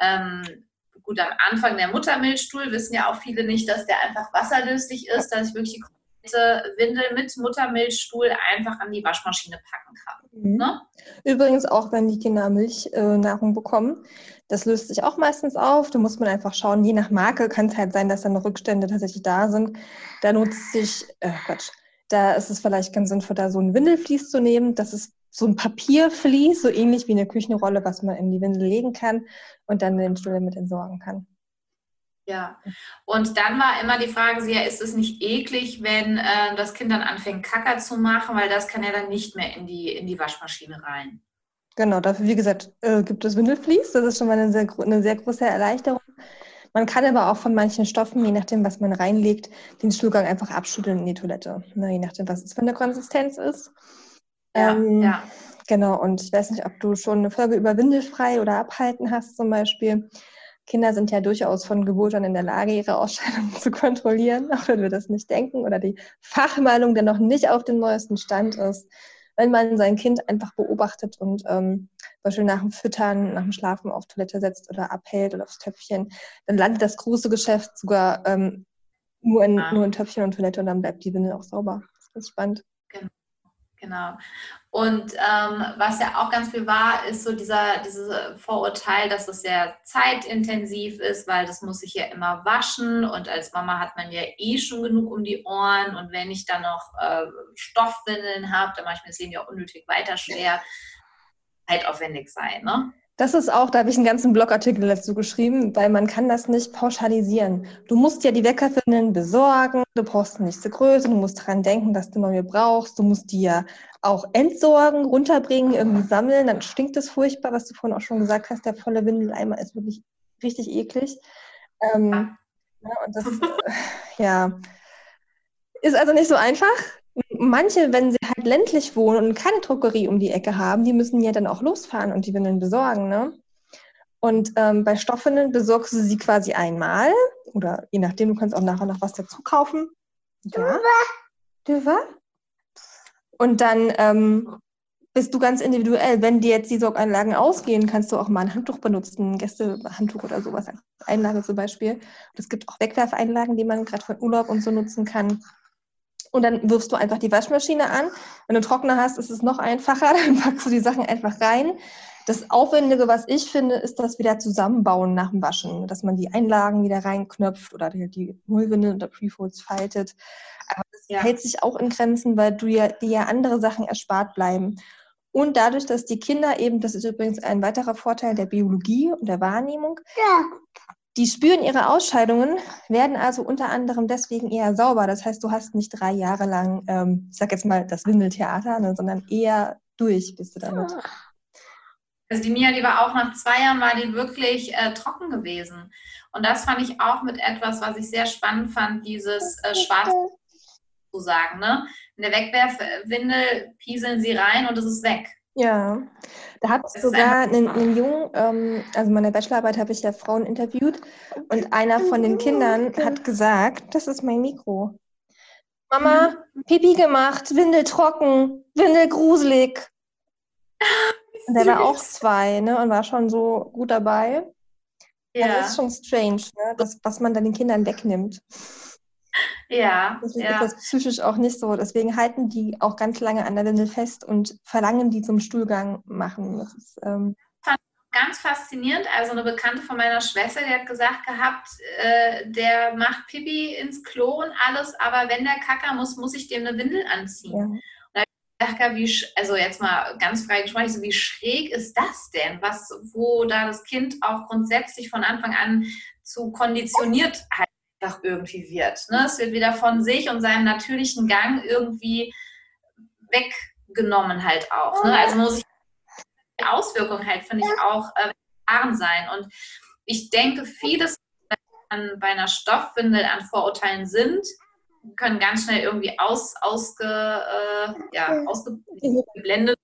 ähm, gut, am Anfang der Muttermilchstuhl wissen ja auch viele nicht, dass der einfach wasserlöslich ist, dass ich wirklich die komplette Windel mit Muttermilchstuhl einfach an die Waschmaschine packen kann. Mhm. Ne? Übrigens auch, wenn die Kinder Milchnahrung äh, bekommen. Das löst sich auch meistens auf. Da muss man einfach schauen, je nach Marke kann es halt sein, dass dann Rückstände tatsächlich da sind. Da nutzt sich, äh, Quatsch, da ist es vielleicht ganz sinnvoll, da so ein Windelflies zu nehmen. Das ist so ein Papiervlies, so ähnlich wie eine Küchenrolle, was man in die Windel legen kann und dann den Stuhl damit entsorgen kann. Ja, und dann war immer die Frage, ja, ist es nicht eklig, wenn äh, das Kind dann anfängt, Kacker zu machen, weil das kann ja dann nicht mehr in die, in die Waschmaschine rein. Genau, dafür, wie gesagt, äh, gibt es Windelflies. Das ist schon mal eine sehr, eine sehr große Erleichterung. Man kann aber auch von manchen Stoffen, je nachdem, was man reinlegt, den Stuhlgang einfach abschütteln in die Toilette. Ne, je nachdem, was es für eine Konsistenz ist. Ja, ähm, ja. Genau, und ich weiß nicht, ob du schon eine Folge über Windelfrei oder Abhalten hast zum Beispiel. Kinder sind ja durchaus von Geburt an in der Lage, ihre Ausscheidungen zu kontrollieren, auch wenn wir das nicht denken oder die Fachmeinung, der noch nicht auf dem neuesten Stand ist. Wenn man sein Kind einfach beobachtet und ähm, Beispiel nach dem Füttern, nach dem Schlafen auf Toilette setzt oder abhält oder aufs Töpfchen, dann landet das große Geschäft sogar ähm, nur, in, ah. nur in Töpfchen und Toilette und dann bleibt die Windel auch sauber. Das ist ganz spannend. Genau. Und ähm, was ja auch ganz viel war, ist so dieser dieses Vorurteil, dass es sehr zeitintensiv ist, weil das muss ich ja immer waschen und als Mama hat man ja eh schon genug um die Ohren und wenn ich dann noch äh, Stoffwindeln habe, dann mache ich mir das Leben ja unnötig weiter schwer, zeitaufwendig sein. Ne? Das ist auch, da habe ich einen ganzen Blogartikel dazu geschrieben, weil man kann das nicht pauschalisieren. Du musst ja die Weckerfindeln besorgen, du brauchst eine nächste Größe, du musst daran denken, dass du neue brauchst, du musst die ja auch entsorgen, runterbringen, irgendwie sammeln, dann stinkt es furchtbar, was du vorhin auch schon gesagt hast, der volle Windeleimer ist wirklich richtig eklig. Ähm, ja, und das, ja, ist also nicht so einfach manche, wenn sie halt ländlich wohnen und keine Druckerie um die Ecke haben, die müssen ja dann auch losfahren und die Windeln besorgen. Ne? Und ähm, bei Stoffwindeln besorgst du sie quasi einmal oder je nachdem, du kannst auch nachher noch was dazu kaufen. Ja. Dürfer. Und dann ähm, bist du ganz individuell. Wenn dir jetzt die Sorganlagen ausgehen, kannst du auch mal ein Handtuch benutzen, ein Gästehandtuch oder sowas Einlage zum Beispiel. Und es gibt auch Wegwerfeinlagen, die man gerade von Urlaub und so nutzen kann. Und dann wirfst du einfach die Waschmaschine an. Wenn du Trockner hast, ist es noch einfacher. Dann packst du die Sachen einfach rein. Das Aufwendige, was ich finde, ist das wieder zusammenbauen nach dem Waschen. Dass man die Einlagen wieder reinknöpft oder die, die Mullwindel oder Prefolds faltet. Aber das ja. hält sich auch in Grenzen, weil du ja, dir ja andere Sachen erspart bleiben. Und dadurch, dass die Kinder eben, das ist übrigens ein weiterer Vorteil der Biologie und der Wahrnehmung, ja. Die spüren ihre Ausscheidungen, werden also unter anderem deswegen eher sauber. Das heißt, du hast nicht drei Jahre lang, ähm, ich sag jetzt mal, das Windeltheater, ne, sondern eher durch bist du damit. Also die Mia, die war auch nach zwei Jahren, war die wirklich äh, trocken gewesen. Und das fand ich auch mit etwas, was ich sehr spannend fand, dieses äh, Schwarz zu sagen. Ne? In der Wegwerfwindel pieseln sie rein und es ist weg. Ja, da ich sogar einen, einen Jungen, ähm, also meine Bachelorarbeit habe ich ja Frauen interviewt und einer von den Kindern hat gesagt, das ist mein Mikro. Mama, Pipi gemacht, Windel trocken, Windel gruselig. Und der war auch zwei, ne, und war schon so gut dabei. Ja. Das ist schon strange, ne, das, was man dann den Kindern wegnimmt. Ja. Deswegen ja. ist das psychisch auch nicht so. Deswegen halten die auch ganz lange an der Windel fest und verlangen die zum Stuhlgang machen. Das ist, ähm ganz faszinierend. Also eine Bekannte von meiner Schwester, die hat gesagt gehabt, äh, der macht Pipi ins Klo und alles, aber wenn der Kacker muss, muss ich dem eine Windel anziehen. Ja. Dachte, wie, also jetzt mal ganz frei gesprochen, so, wie schräg ist das denn? Was, wo da das Kind auch grundsätzlich von Anfang an zu konditioniert halt einfach irgendwie wird. Ne? Es wird wieder von sich und seinem natürlichen Gang irgendwie weggenommen halt auch. Ne? Also muss ich die Auswirkungen halt, finde ich, auch äh, sein. Und ich denke, vieles an, bei einer Stoffwindel an Vorurteilen sind, können ganz schnell irgendwie aus, ausge, äh, ja, ausgeblendet.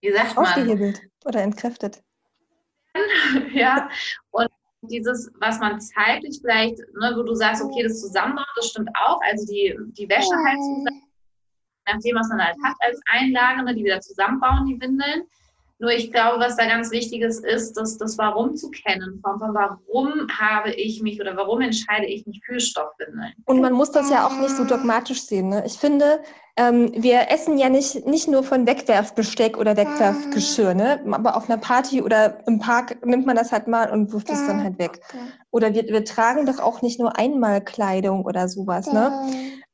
Wie sagt man? Ausgehebelt oder entkräftet. ja, und dieses, was man zeitlich vielleicht, ne, wo du sagst, okay, das Zusammenbauen, das stimmt auch. Also die, die Wäsche halt zusammen, nachdem was man halt hat als Einlage, ne, die wieder zusammenbauen, die Windeln. Nur ich glaube, was da ganz wichtig ist, ist, dass das Warum zu kennen, von, von warum habe ich mich oder warum entscheide ich mich für Stoffwindeln. Und man muss das ja auch nicht so dogmatisch sehen. Ne? Ich finde, ähm, wir essen ja nicht, nicht nur von Wegwerfbesteck oder Wegwerfgeschirr, ne? aber auf einer Party oder im Park nimmt man das halt mal und wirft es dann halt weg. Oder wir, wir tragen doch auch nicht nur einmal Kleidung oder sowas. Ne?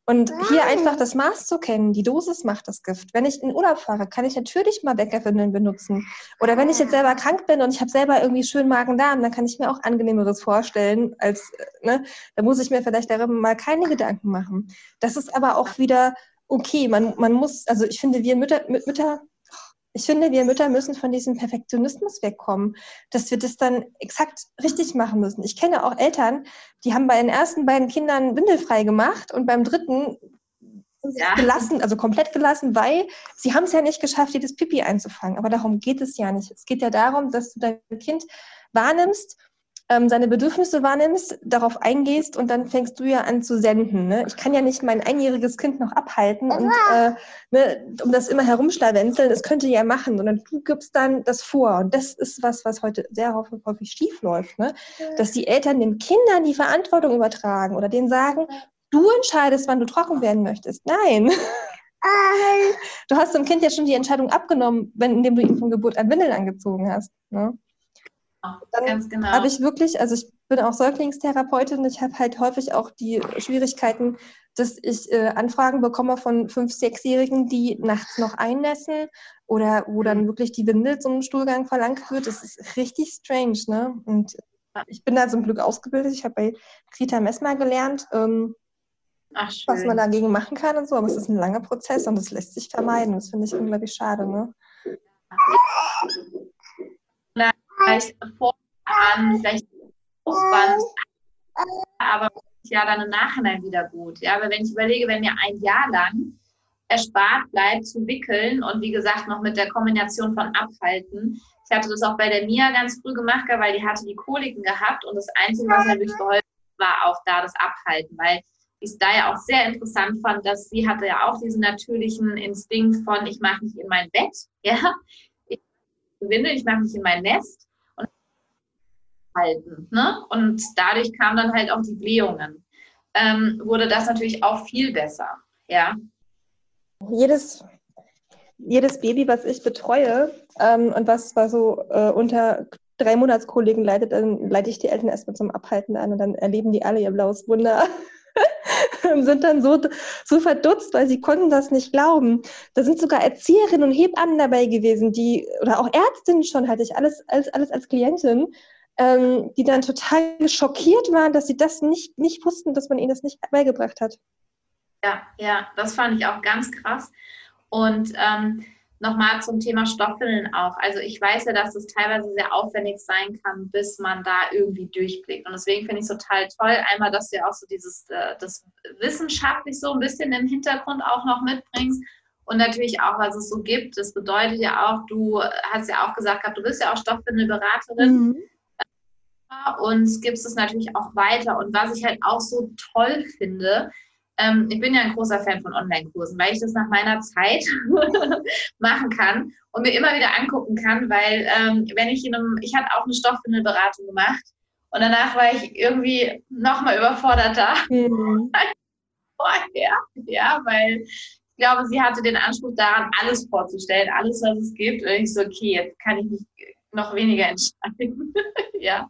Und hier einfach das Maß zu kennen, die Dosis macht das Gift. Wenn ich in Urlaub fahre, kann ich natürlich mal Bäckerwindeln benutzen. Oder wenn ich jetzt selber krank bin und ich habe selber irgendwie schön Magen-Darm, dann kann ich mir auch angenehmeres vorstellen, als, äh, ne, da muss ich mir vielleicht darüber mal keine Gedanken machen. Das ist aber auch wieder okay. Man, man muss, also ich finde, wir Mütter, Mütter ich finde, wir Mütter müssen von diesem Perfektionismus wegkommen, dass wir das dann exakt richtig machen müssen. Ich kenne auch Eltern, die haben bei den ersten beiden Kindern windelfrei gemacht und beim dritten ja. gelassen, also komplett gelassen, weil sie haben es ja nicht geschafft, jedes Pipi einzufangen. Aber darum geht es ja nicht. Es geht ja darum, dass du dein Kind wahrnimmst ähm, seine Bedürfnisse wahrnimmst, darauf eingehst und dann fängst du ja an zu senden. Ne? Ich kann ja nicht mein einjähriges Kind noch abhalten und äh, ne, um das immer herumschlawenzeln, das könnte ja machen, sondern du gibst dann das vor. Und das ist was, was heute sehr häufig, häufig schief läuft, ne? dass die Eltern den Kindern die Verantwortung übertragen oder denen sagen, du entscheidest, wann du trocken werden möchtest. Nein. Du hast dem Kind ja schon die Entscheidung abgenommen, wenn, indem du ihn von Geburt an Windeln angezogen hast. Ne? Dann Ganz genau. habe ich wirklich, also ich bin auch Säuglingstherapeutin, ich habe halt häufig auch die Schwierigkeiten, dass ich äh, Anfragen bekomme von fünf, sechsjährigen, die nachts noch einnässen oder wo dann mhm. wirklich die Windel zum Stuhlgang verlangt wird. Das ist richtig strange, ne? Und ich bin da zum Glück ausgebildet. Ich habe bei Rita Messmer gelernt, ähm, Ach, was man dagegen machen kann und so, aber es ist ein langer Prozess und das lässt sich vermeiden. Das finde ich unglaublich schade, ne? Vielleicht voran, vielleicht Aufwand, aber ja dann im Nachhinein wieder gut. Ja, aber wenn ich überlege, wenn mir ein Jahr lang erspart bleibt zu wickeln und wie gesagt noch mit der Kombination von Abhalten. Ich hatte das auch bei der Mia ganz früh gemacht, weil die hatte die Koliken gehabt und das Einzige, was wirklich geholfen war, auch da das Abhalten, weil ich es da ja auch sehr interessant fand, dass sie hatte ja auch diesen natürlichen Instinkt von, ich mache mich in mein Bett, ja, ich gewinne, ich mache mich in mein Nest halten. Ne? Und dadurch kamen dann halt auch die Blähungen. Ähm, wurde das natürlich auch viel besser. Ja. Jedes, jedes Baby, was ich betreue ähm, und was war so äh, unter drei Monatskollegen leidet, dann leite ich die Eltern erstmal zum Abhalten an und dann erleben die alle ihr blaues Wunder. sind dann so, so verdutzt, weil sie konnten das nicht glauben. Da sind sogar Erzieherinnen und Hebammen dabei gewesen, die, oder auch Ärztinnen schon, hatte ich alles, alles, alles als Klientin, ähm, die dann total schockiert waren, dass sie das nicht, nicht wussten, dass man ihnen das nicht beigebracht hat. Ja, ja, das fand ich auch ganz krass. Und ähm, nochmal zum Thema Stoffwindeln auch. Also ich weiß ja, dass es teilweise sehr aufwendig sein kann, bis man da irgendwie durchblickt. Und deswegen finde ich es total toll, einmal, dass du ja auch so dieses, äh, das wissenschaftlich so ein bisschen im Hintergrund auch noch mitbringst. Und natürlich auch, was es so gibt. Das bedeutet ja auch, du hast ja auch gesagt, du bist ja auch Stoffwindelberaterin. Mhm und gibst es natürlich auch weiter. Und was ich halt auch so toll finde, ähm, ich bin ja ein großer Fan von Online-Kursen, weil ich das nach meiner Zeit machen kann und mir immer wieder angucken kann, weil ähm, wenn ich in einem, ich hatte auch eine Stoffwindelberatung gemacht und danach war ich irgendwie nochmal überforderter. Mhm. Vorher, ja, weil ich glaube, sie hatte den Anspruch daran, alles vorzustellen, alles, was es gibt. Und ich so, okay, jetzt kann ich mich noch weniger entscheiden. ja.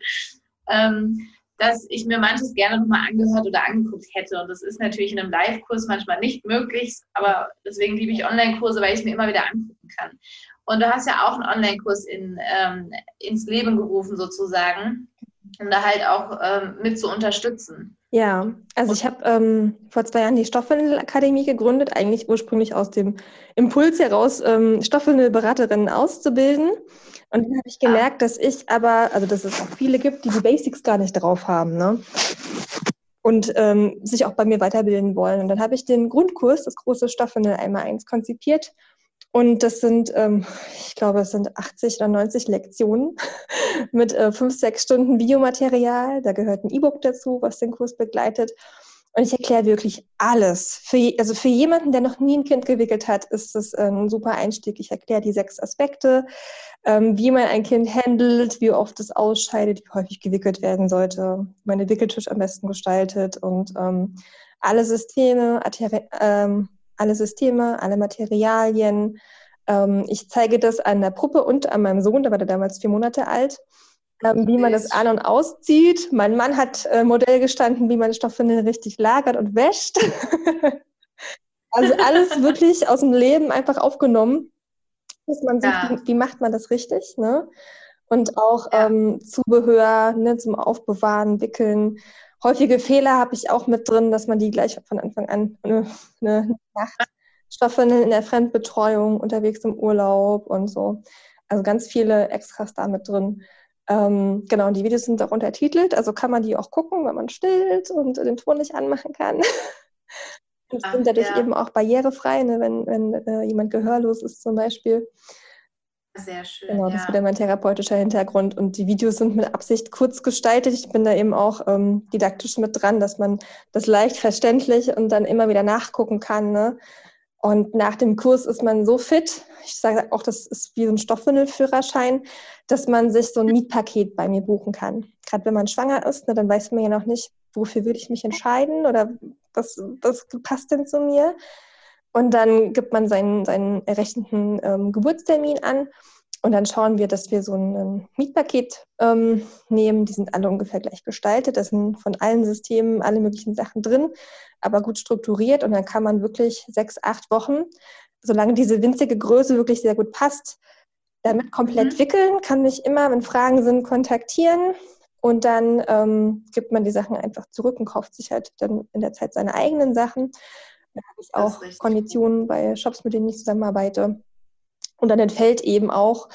Ähm, dass ich mir manches gerne nochmal angehört oder angeguckt hätte. Und das ist natürlich in einem Live-Kurs manchmal nicht möglich, aber deswegen liebe ich Online-Kurse, weil ich es mir immer wieder angucken kann. Und du hast ja auch einen Online-Kurs in, ähm, ins Leben gerufen sozusagen. um da halt auch ähm, mit zu unterstützen. Ja, also ich habe ähm, vor zwei Jahren die Stoffwindelakademie gegründet, eigentlich ursprünglich aus dem Impuls heraus, ähm, Stoffwindelberaterinnen auszubilden. Und dann habe ich gemerkt, dass ich aber, also dass es auch viele gibt, die die Basics gar nicht drauf haben. Ne? und ähm, sich auch bei mir weiterbilden wollen. Und dann habe ich den Grundkurs, das große Stoffwindel einmal eins, konzipiert. Und das sind, ähm, ich glaube, es sind 80 oder 90 Lektionen mit äh, fünf, sechs Stunden Videomaterial. Da gehört ein E-Book dazu, was den Kurs begleitet. Und ich erkläre wirklich alles. Für, also für jemanden, der noch nie ein Kind gewickelt hat, ist das ein super Einstieg. Ich erkläre die sechs Aspekte, ähm, wie man ein Kind handelt, wie oft es ausscheidet, wie häufig gewickelt werden sollte, wie man den Wickeltisch am besten gestaltet und ähm, alle Systeme, ähm, alle Systeme, alle Materialien. Ähm, ich zeige das an der Puppe und an meinem Sohn, der war damals vier Monate alt ähm, wie man das an- und auszieht. Mein Mann hat äh, Modell gestanden, wie man Stoffwindeln richtig lagert und wäscht. also alles wirklich aus dem Leben einfach aufgenommen, dass man sieht, ja. wie, wie, macht man das richtig. Ne? Und auch ja. ähm, Zubehör ne, zum Aufbewahren, Wickeln. Häufige Fehler habe ich auch mit drin, dass man die gleich von Anfang an eine, eine Nacht Stoffwindeln in der Fremdbetreuung, unterwegs im Urlaub und so. Also ganz viele Extras da mit drin. Ähm, genau, und die Videos sind auch untertitelt, also kann man die auch gucken, wenn man stillt und den Ton nicht anmachen kann. und Ach, sind dadurch ja. eben auch barrierefrei, ne, wenn, wenn äh, jemand gehörlos ist zum Beispiel. Sehr schön. Genau, das ja. wieder mein therapeutischer Hintergrund. Und die Videos sind mit Absicht kurz gestaltet. Ich bin da eben auch ähm, didaktisch mit dran, dass man das leicht verständlich und dann immer wieder nachgucken kann. Ne? Und nach dem Kurs ist man so fit, ich sage auch, das ist wie so ein Stoffwindelführerschein, dass man sich so ein Mietpaket bei mir buchen kann. Gerade wenn man schwanger ist, ne, dann weiß man ja noch nicht, wofür würde ich mich entscheiden oder was, was passt denn zu mir. Und dann gibt man seinen, seinen errechneten ähm, Geburtstermin an und dann schauen wir, dass wir so ein Mietpaket ähm, nehmen. Die sind alle ungefähr gleich gestaltet. Da sind von allen Systemen alle möglichen Sachen drin, aber gut strukturiert. Und dann kann man wirklich sechs, acht Wochen, solange diese winzige Größe wirklich sehr gut passt, damit komplett mhm. wickeln. Kann mich immer, wenn Fragen sind, kontaktieren. Und dann ähm, gibt man die Sachen einfach zurück und kauft sich halt dann in der Zeit seine eigenen Sachen. Da habe ich auch Konditionen bei Shops, mit denen ich zusammenarbeite und dann entfällt eben auch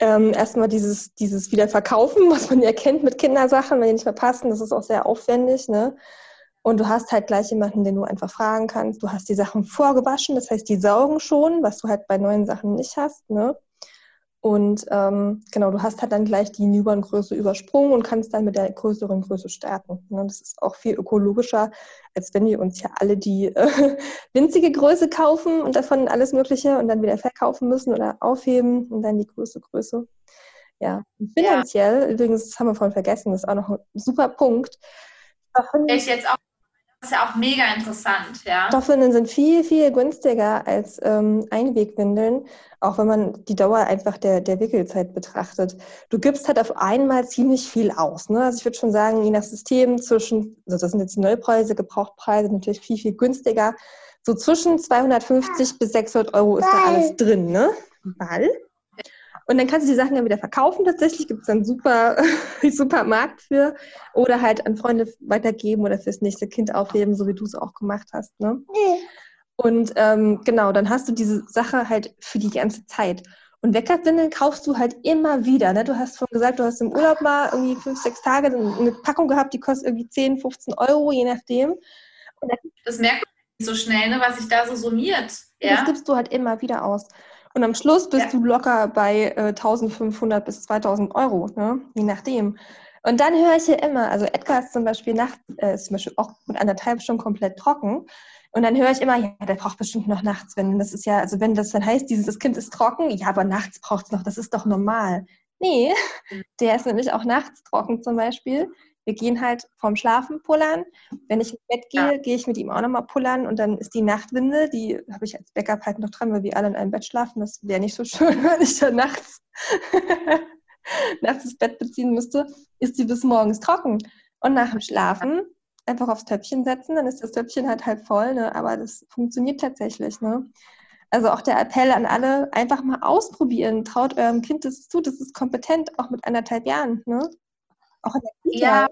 ähm, erstmal dieses, dieses Wiederverkaufen, was man ja kennt mit Kindersachen, wenn die nicht mehr passen. Das ist auch sehr aufwendig. Ne? Und du hast halt gleich jemanden, den du einfach fragen kannst. Du hast die Sachen vorgewaschen, das heißt, die saugen schon, was du halt bei neuen Sachen nicht hast. Ne? Und ähm, genau, du hast halt dann gleich die Newborn-Größe übersprungen und kannst dann mit der größeren Größe starten. Ne? Das ist auch viel ökologischer, als wenn wir uns ja alle die äh, winzige Größe kaufen und davon alles Mögliche und dann wieder verkaufen müssen oder aufheben und dann die größte Größe. Ja, finanziell, ja. übrigens, das haben wir vorhin vergessen, das ist auch noch ein super Punkt. Ich jetzt auch ist ja auch mega interessant, ja. Stoffwindeln sind viel, viel günstiger als ähm, Einwegwindeln, auch wenn man die Dauer einfach der, der Wickelzeit betrachtet. Du gibst halt auf einmal ziemlich viel aus. Ne? Also ich würde schon sagen, je nach System zwischen, also das sind jetzt die Neupreise, Gebrauchtpreise natürlich viel, viel günstiger. So zwischen 250 bis 600 Euro ist da alles drin, ne? Ball. Und dann kannst du die Sachen ja wieder verkaufen. Tatsächlich gibt es dann super, super Markt für. Oder halt an Freunde weitergeben oder fürs nächste Kind aufheben, so wie du es auch gemacht hast. Ne? Und ähm, genau, dann hast du diese Sache halt für die ganze Zeit. Und Weckerwindeln kaufst du halt immer wieder. Ne? Du hast vorhin gesagt, du hast im Urlaub mal irgendwie fünf, sechs Tage eine Packung gehabt, die kostet irgendwie 10, 15 Euro, je nachdem. das merkt man nicht so schnell, ne, was sich da so summiert. Ja? Das gibst du halt immer wieder aus. Und am Schluss bist ja. du locker bei äh, 1500 bis 2000 Euro, ne? je nachdem. Und dann höre ich ja immer, also Edgar ist zum Beispiel nachts, äh, ist zum Beispiel auch mit anderthalb Stunden komplett trocken. Und dann höre ich immer, ja, der braucht bestimmt noch nachts, wenn das ist ja, also wenn das dann heißt, dieses Kind ist trocken, ja, aber nachts braucht es noch, das ist doch normal. Nee, mhm. der ist nämlich auch nachts trocken zum Beispiel. Wir gehen halt vorm Schlafen pullern. Wenn ich ins Bett gehe, ja. gehe ich mit ihm auch nochmal pullern und dann ist die Nachtwinde, die habe ich als Backup halt noch dran, weil wir alle in einem Bett schlafen. Das wäre nicht so schön, wenn ich dann nachts, nachts das Bett beziehen müsste. Ist sie bis morgens trocken. Und nach dem Schlafen einfach aufs Töpfchen setzen, dann ist das Töpfchen halt halb voll, ne? aber das funktioniert tatsächlich. Ne? Also auch der Appell an alle, einfach mal ausprobieren. Traut eurem Kind das zu, das ist kompetent, auch mit anderthalb Jahren. Ne? Auch in der Kita. Ja.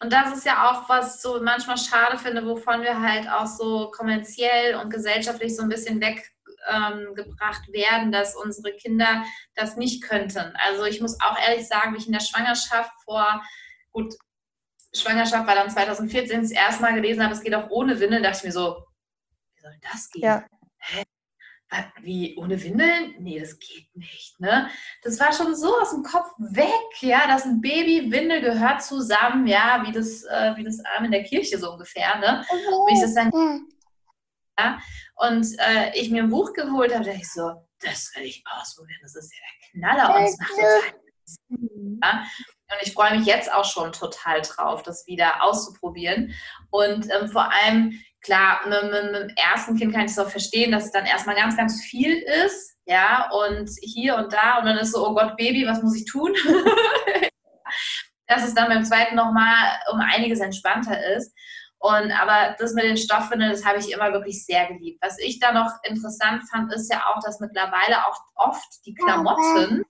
Und das ist ja auch, was so manchmal schade finde, wovon wir halt auch so kommerziell und gesellschaftlich so ein bisschen weggebracht ähm, werden, dass unsere Kinder das nicht könnten. Also ich muss auch ehrlich sagen, wie ich in der Schwangerschaft vor, gut, Schwangerschaft war dann 2014 das erste Mal gelesen habe, es geht auch ohne Windeln, dachte ich mir so, wie soll das gehen? Ja. Hä? Wie ohne Windeln? Nee, das geht nicht. Ne? Das war schon so aus dem Kopf weg, ja, dass ein Baby, Windel gehört zusammen, ja, wie das, äh, wie das Arm in der Kirche so ungefähr. Ne? Und ich das dann, ja, und äh, ich mir ein Buch geholt habe, dachte ich so, das will ich ausprobieren, das ist ja der Knaller und es macht total ja? Und ich freue mich jetzt auch schon total drauf, das wieder auszuprobieren. Und ähm, vor allem, klar, mit, mit, mit, dem ersten Kind kann ich es auch verstehen, dass es dann erstmal ganz, ganz viel ist. Ja, und hier und da. Und dann ist so, oh Gott, Baby, was muss ich tun? dass es dann beim zweiten nochmal um einiges entspannter ist. Und aber das mit den Stoffwindeln, das habe ich immer wirklich sehr geliebt. Was ich da noch interessant fand, ist ja auch, dass mittlerweile auch oft die Klamotten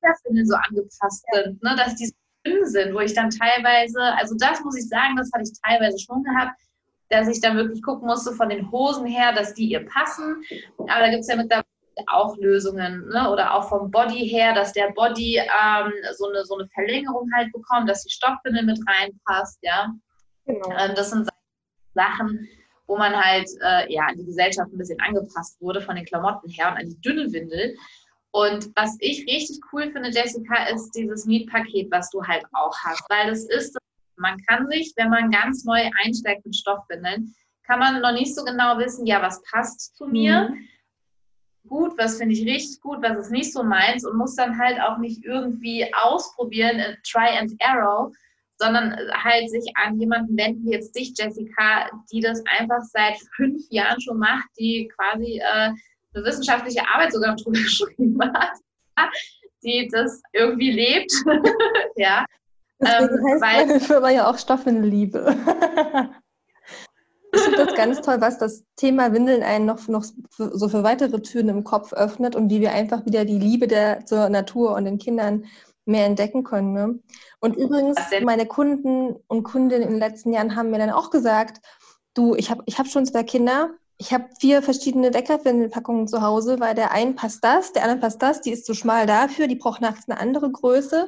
Kleiderwindeln so angepasst sind, ne? dass die so dünn sind, wo ich dann teilweise, also das muss ich sagen, das hatte ich teilweise schon gehabt, dass ich dann wirklich gucken musste von den Hosen her, dass die ihr passen. Aber da gibt es ja mittlerweile auch Lösungen, ne? oder auch vom Body her, dass der Body ähm, so, eine, so eine Verlängerung halt bekommt, dass die Stoffwindel mit reinpasst, ja. Genau. Ähm, das sind Sachen, wo man halt äh, ja an die Gesellschaft ein bisschen angepasst wurde von den Klamotten her und an die dünne Windel. Und was ich richtig cool finde, Jessica, ist dieses Mietpaket, was du halt auch hast. Weil das ist, man kann sich, wenn man ganz neu einsteigt mit Stoffwindeln, kann man noch nicht so genau wissen, ja, was passt zu mir. Mhm. Gut, was finde ich richtig gut, was ist nicht so meins und muss dann halt auch nicht irgendwie ausprobieren, äh, try and error, sondern halt sich an jemanden wenden, wie jetzt dich, Jessica, die das einfach seit fünf Jahren schon macht, die quasi äh, eine wissenschaftliche Arbeit sogar drüber geschrieben hat, die das irgendwie lebt. ja. Deswegen ähm, heißt weil, meine Firma ja auch Stoffwindelliebe. ich finde das ganz toll, was das Thema Windeln einen noch, noch für, so für weitere Türen im Kopf öffnet und wie wir einfach wieder die Liebe der, zur Natur und den Kindern mehr entdecken können. Ne? Und übrigens, meine Kunden und Kundinnen in den letzten Jahren haben mir dann auch gesagt, du, ich habe ich hab schon zwei Kinder, ich habe vier verschiedene Weckerwindelpackungen zu Hause, weil der einen passt das, der andere passt das, die ist zu schmal dafür, die braucht nachts eine andere Größe.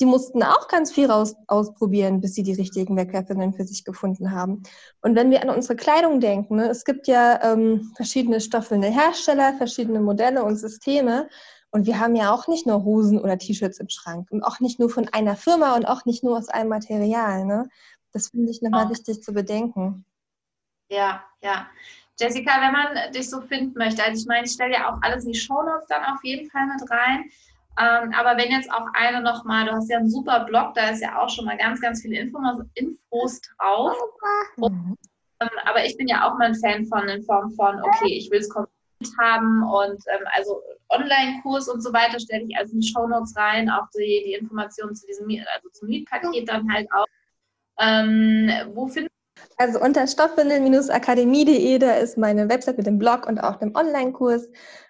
Die mussten auch ganz viel raus, ausprobieren, bis sie die richtigen Weckerwindeln für sich gefunden haben. Und wenn wir an unsere Kleidung denken, ne, es gibt ja ähm, verschiedene Stoffwindelhersteller, verschiedene Modelle und Systeme. Und wir haben ja auch nicht nur Hosen oder T-Shirts im Schrank und auch nicht nur von einer Firma und auch nicht nur aus einem Material. Ne? Das finde ich nochmal wichtig zu bedenken. Ja, ja. Jessica, wenn man dich so finden möchte, also ich meine, ich stelle ja auch alles in die Shownotes dann auf jeden Fall mit rein. Ähm, aber wenn jetzt auch eine nochmal, du hast ja einen super Blog, da ist ja auch schon mal ganz, ganz viele Infos, Infos drauf. Und, ähm, aber ich bin ja auch mal ein Fan von in Form von, okay, ich will es komplett haben und ähm, also Online-Kurs und so weiter stelle ich also in die Shownotes rein, auch die, die Informationen zu diesem also zum Mietpaket dann halt auch. Ähm, wo findet also unter stoffwindel-akademie.de, da ist meine Website mit dem Blog und auch dem Online-Kurs.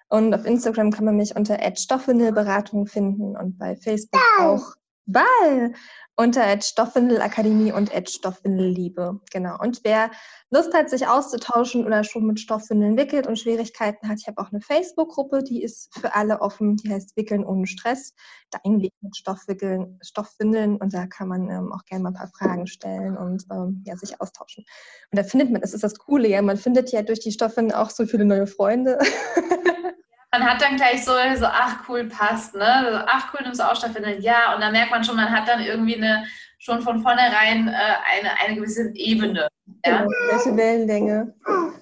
Und auf Instagram kann man mich unter Stoffwindelberatung finden und bei Facebook auch Ball unter Stoffwindelakademie und Stoffwindelliebe. Genau. Und wer Lust hat, sich auszutauschen oder schon mit Stoffwindeln wickelt und Schwierigkeiten hat, ich habe auch eine Facebook-Gruppe, die ist für alle offen, die heißt Wickeln ohne Stress. Dein Weg mit Stoffwickeln, Stoffwindeln und da kann man ähm, auch gerne mal ein paar Fragen stellen und ähm, ja, sich austauschen. Und da findet man, das ist das Coole, ja, man findet ja durch die Stoffwindeln auch so viele neue Freunde. man hat dann gleich so, so ach cool, passt, ne? Ach cool, nimmst du auch stattfinden. Ja, und dann merkt man schon, man hat dann irgendwie eine, schon von vornherein äh, eine, eine gewisse Ebene. Ja? Genau, welche Wellenlänge.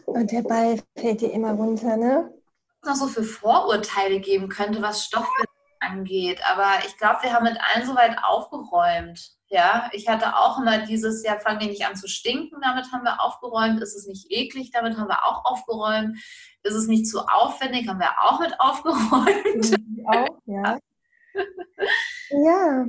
Und der Ball fällt dir immer runter, ne? Was noch so für Vorurteile geben könnte, was Stoffwindeln angeht. Aber ich glaube, wir haben mit allen soweit aufgeräumt. Ja, ich hatte auch immer dieses Jahr, fangen wir nicht an zu stinken, damit haben wir aufgeräumt. Ist es nicht eklig, damit haben wir auch aufgeräumt. Ist es nicht zu aufwendig, haben wir auch mit aufgeräumt. Auch, ja. ja.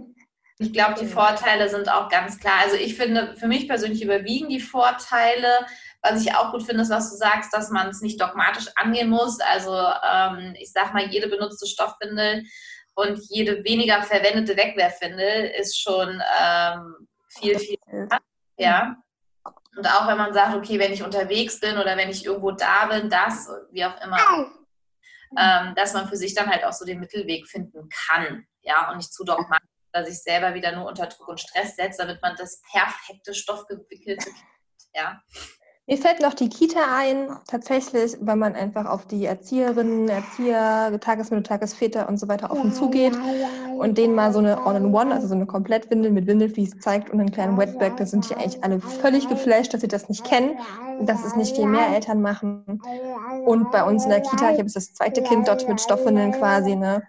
Ich glaube, die Vorteile sind auch ganz klar. Also ich finde, für mich persönlich überwiegen die Vorteile. Was ich auch gut finde, ist, was du sagst, dass man es nicht dogmatisch angehen muss. Also ähm, ich sage mal, jede benutzte Stoffwindel und jede weniger verwendete Wegwerfwindel ist schon ähm, viel, viel. Ja. Und auch wenn man sagt, okay, wenn ich unterwegs bin oder wenn ich irgendwo da bin, das, wie auch immer, ähm, dass man für sich dann halt auch so den Mittelweg finden kann. Ja, und nicht zu dogmatisch, dass sich selber wieder nur unter Druck und Stress setzt, damit man das perfekte Stoffgewickelte ja. Mir fällt noch die Kita ein, tatsächlich, wenn man einfach auf die Erzieherinnen, Erzieher, Tagesmütter, Tagesväter und so weiter auf und zugeht und denen mal so eine All-in-One, also so eine Komplettwindel mit Windelflies zeigt und einen kleinen Wetbag, dann sind die eigentlich alle völlig geflasht, dass sie das nicht kennen, dass es nicht viel mehr Eltern machen. Und bei uns in der Kita, ich habe jetzt das zweite Kind dort mit Stoffwindeln quasi, ne?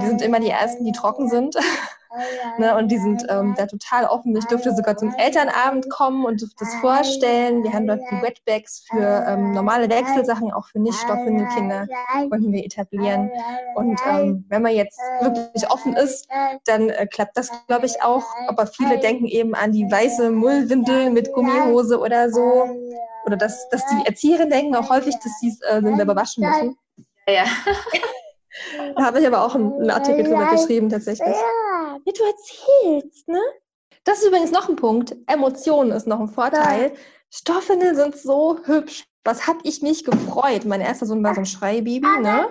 Die sind immer die ersten, die trocken sind. Ne, und die sind ähm, da total offen. Ich durfte sogar zum Elternabend kommen und durfte das vorstellen. Wir haben dort die Wetbags für ähm, normale Wechselsachen, auch für nicht stoffende Kinder, konnten wir etablieren. Und ähm, wenn man jetzt wirklich offen ist, dann äh, klappt das, glaube ich, auch. Aber viele denken eben an die weiße Mullwindel mit Gummihose oder so. Oder dass, dass die Erzieherinnen denken auch häufig, dass sie es äh, selber waschen müssen. Ja. Da habe ich aber auch einen, Artikel drüber geschrieben, tatsächlich. Ja, wie du erzählst, ne? Das ist übrigens noch ein Punkt. Emotionen ist noch ein Vorteil. Ja. Stoffwindeln sind so hübsch. Was habe ich mich gefreut? Mein erster Sohn war so ein Schreibaby, ne?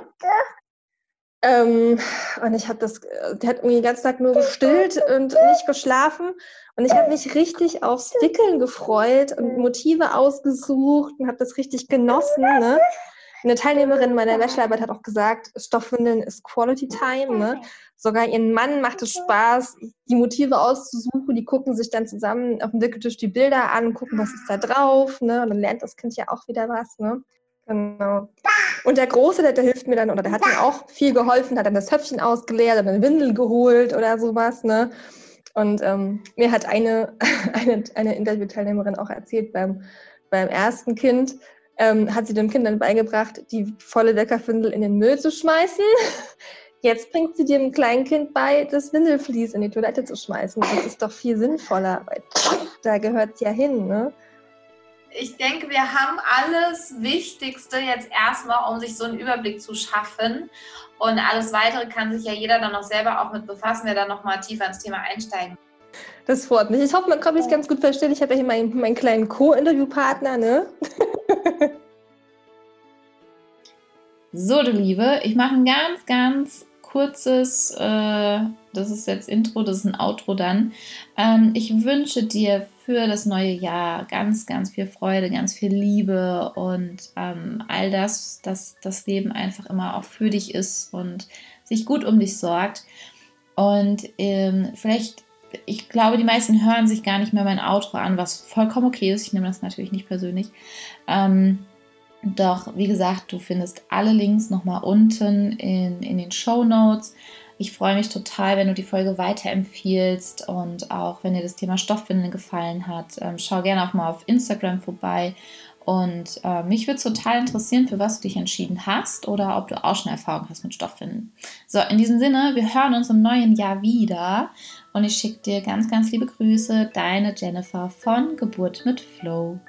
Ähm, und ich habe das, der hat irgendwie den ganzen Tag nur gestillt und nicht geschlafen. Und ich habe mich richtig aufs Wickeln gefreut und Motive ausgesucht und habe das richtig genossen. Ne? Eine Teilnehmerin meiner Bachelorarbeit hat auch gesagt, Stoffwindeln ist Quality Time. Ne? Sogar ihren Mann macht es Spaß, die Motive auszusuchen. Die gucken sich dann zusammen auf dem Wickeltisch die Bilder an, gucken, was ist da drauf. Ne? Und dann lernt das Kind ja auch wieder was. Ne? Genau. Und der Große, der, der, hilft mir dann, oder der hat mir auch viel geholfen, hat dann das Höpfchen ausgeleert, hat eine Windel geholt oder sowas. Ne? Und ähm, mir hat eine, eine, eine Interviewteilnehmerin auch erzählt beim, beim ersten Kind, ähm, hat sie dem Kind dann beigebracht, die volle Deckerwindel in den Müll zu schmeißen. Jetzt bringt sie dem kleinen Kind bei, das Windelflies in die Toilette zu schmeißen. Das ist doch viel sinnvoller, weil da gehört es ja hin, ne? Ich denke, wir haben alles Wichtigste jetzt erstmal, um sich so einen Überblick zu schaffen. Und alles Weitere kann sich ja jeder dann noch selber auch mit befassen, der dann nochmal tiefer ins Thema einsteigen. Das freut mich. Ich hoffe, man kann mich ganz gut verstehen. Ich habe ja hier meinen, meinen kleinen Co-Interviewpartner, ne? so, du Liebe, ich mache ein ganz, ganz kurzes, äh, das ist jetzt Intro, das ist ein Outro dann. Ähm, ich wünsche dir für das neue Jahr ganz, ganz viel Freude, ganz viel Liebe und ähm, all das, dass das Leben einfach immer auch für dich ist und sich gut um dich sorgt. Und ähm, vielleicht ich glaube, die meisten hören sich gar nicht mehr mein Outro an, was vollkommen okay ist. Ich nehme das natürlich nicht persönlich. Ähm, doch, wie gesagt, du findest alle Links nochmal unten in, in den Show Notes. Ich freue mich total, wenn du die Folge weiterempfiehlst und auch wenn dir das Thema Stoffwindeln gefallen hat. Ähm, schau gerne auch mal auf Instagram vorbei. Und äh, mich würde es total interessieren, für was du dich entschieden hast oder ob du auch schon Erfahrung hast mit Stoffwindeln. So, in diesem Sinne, wir hören uns im neuen Jahr wieder und ich schicke dir ganz, ganz liebe Grüße, deine Jennifer von Geburt mit Flow.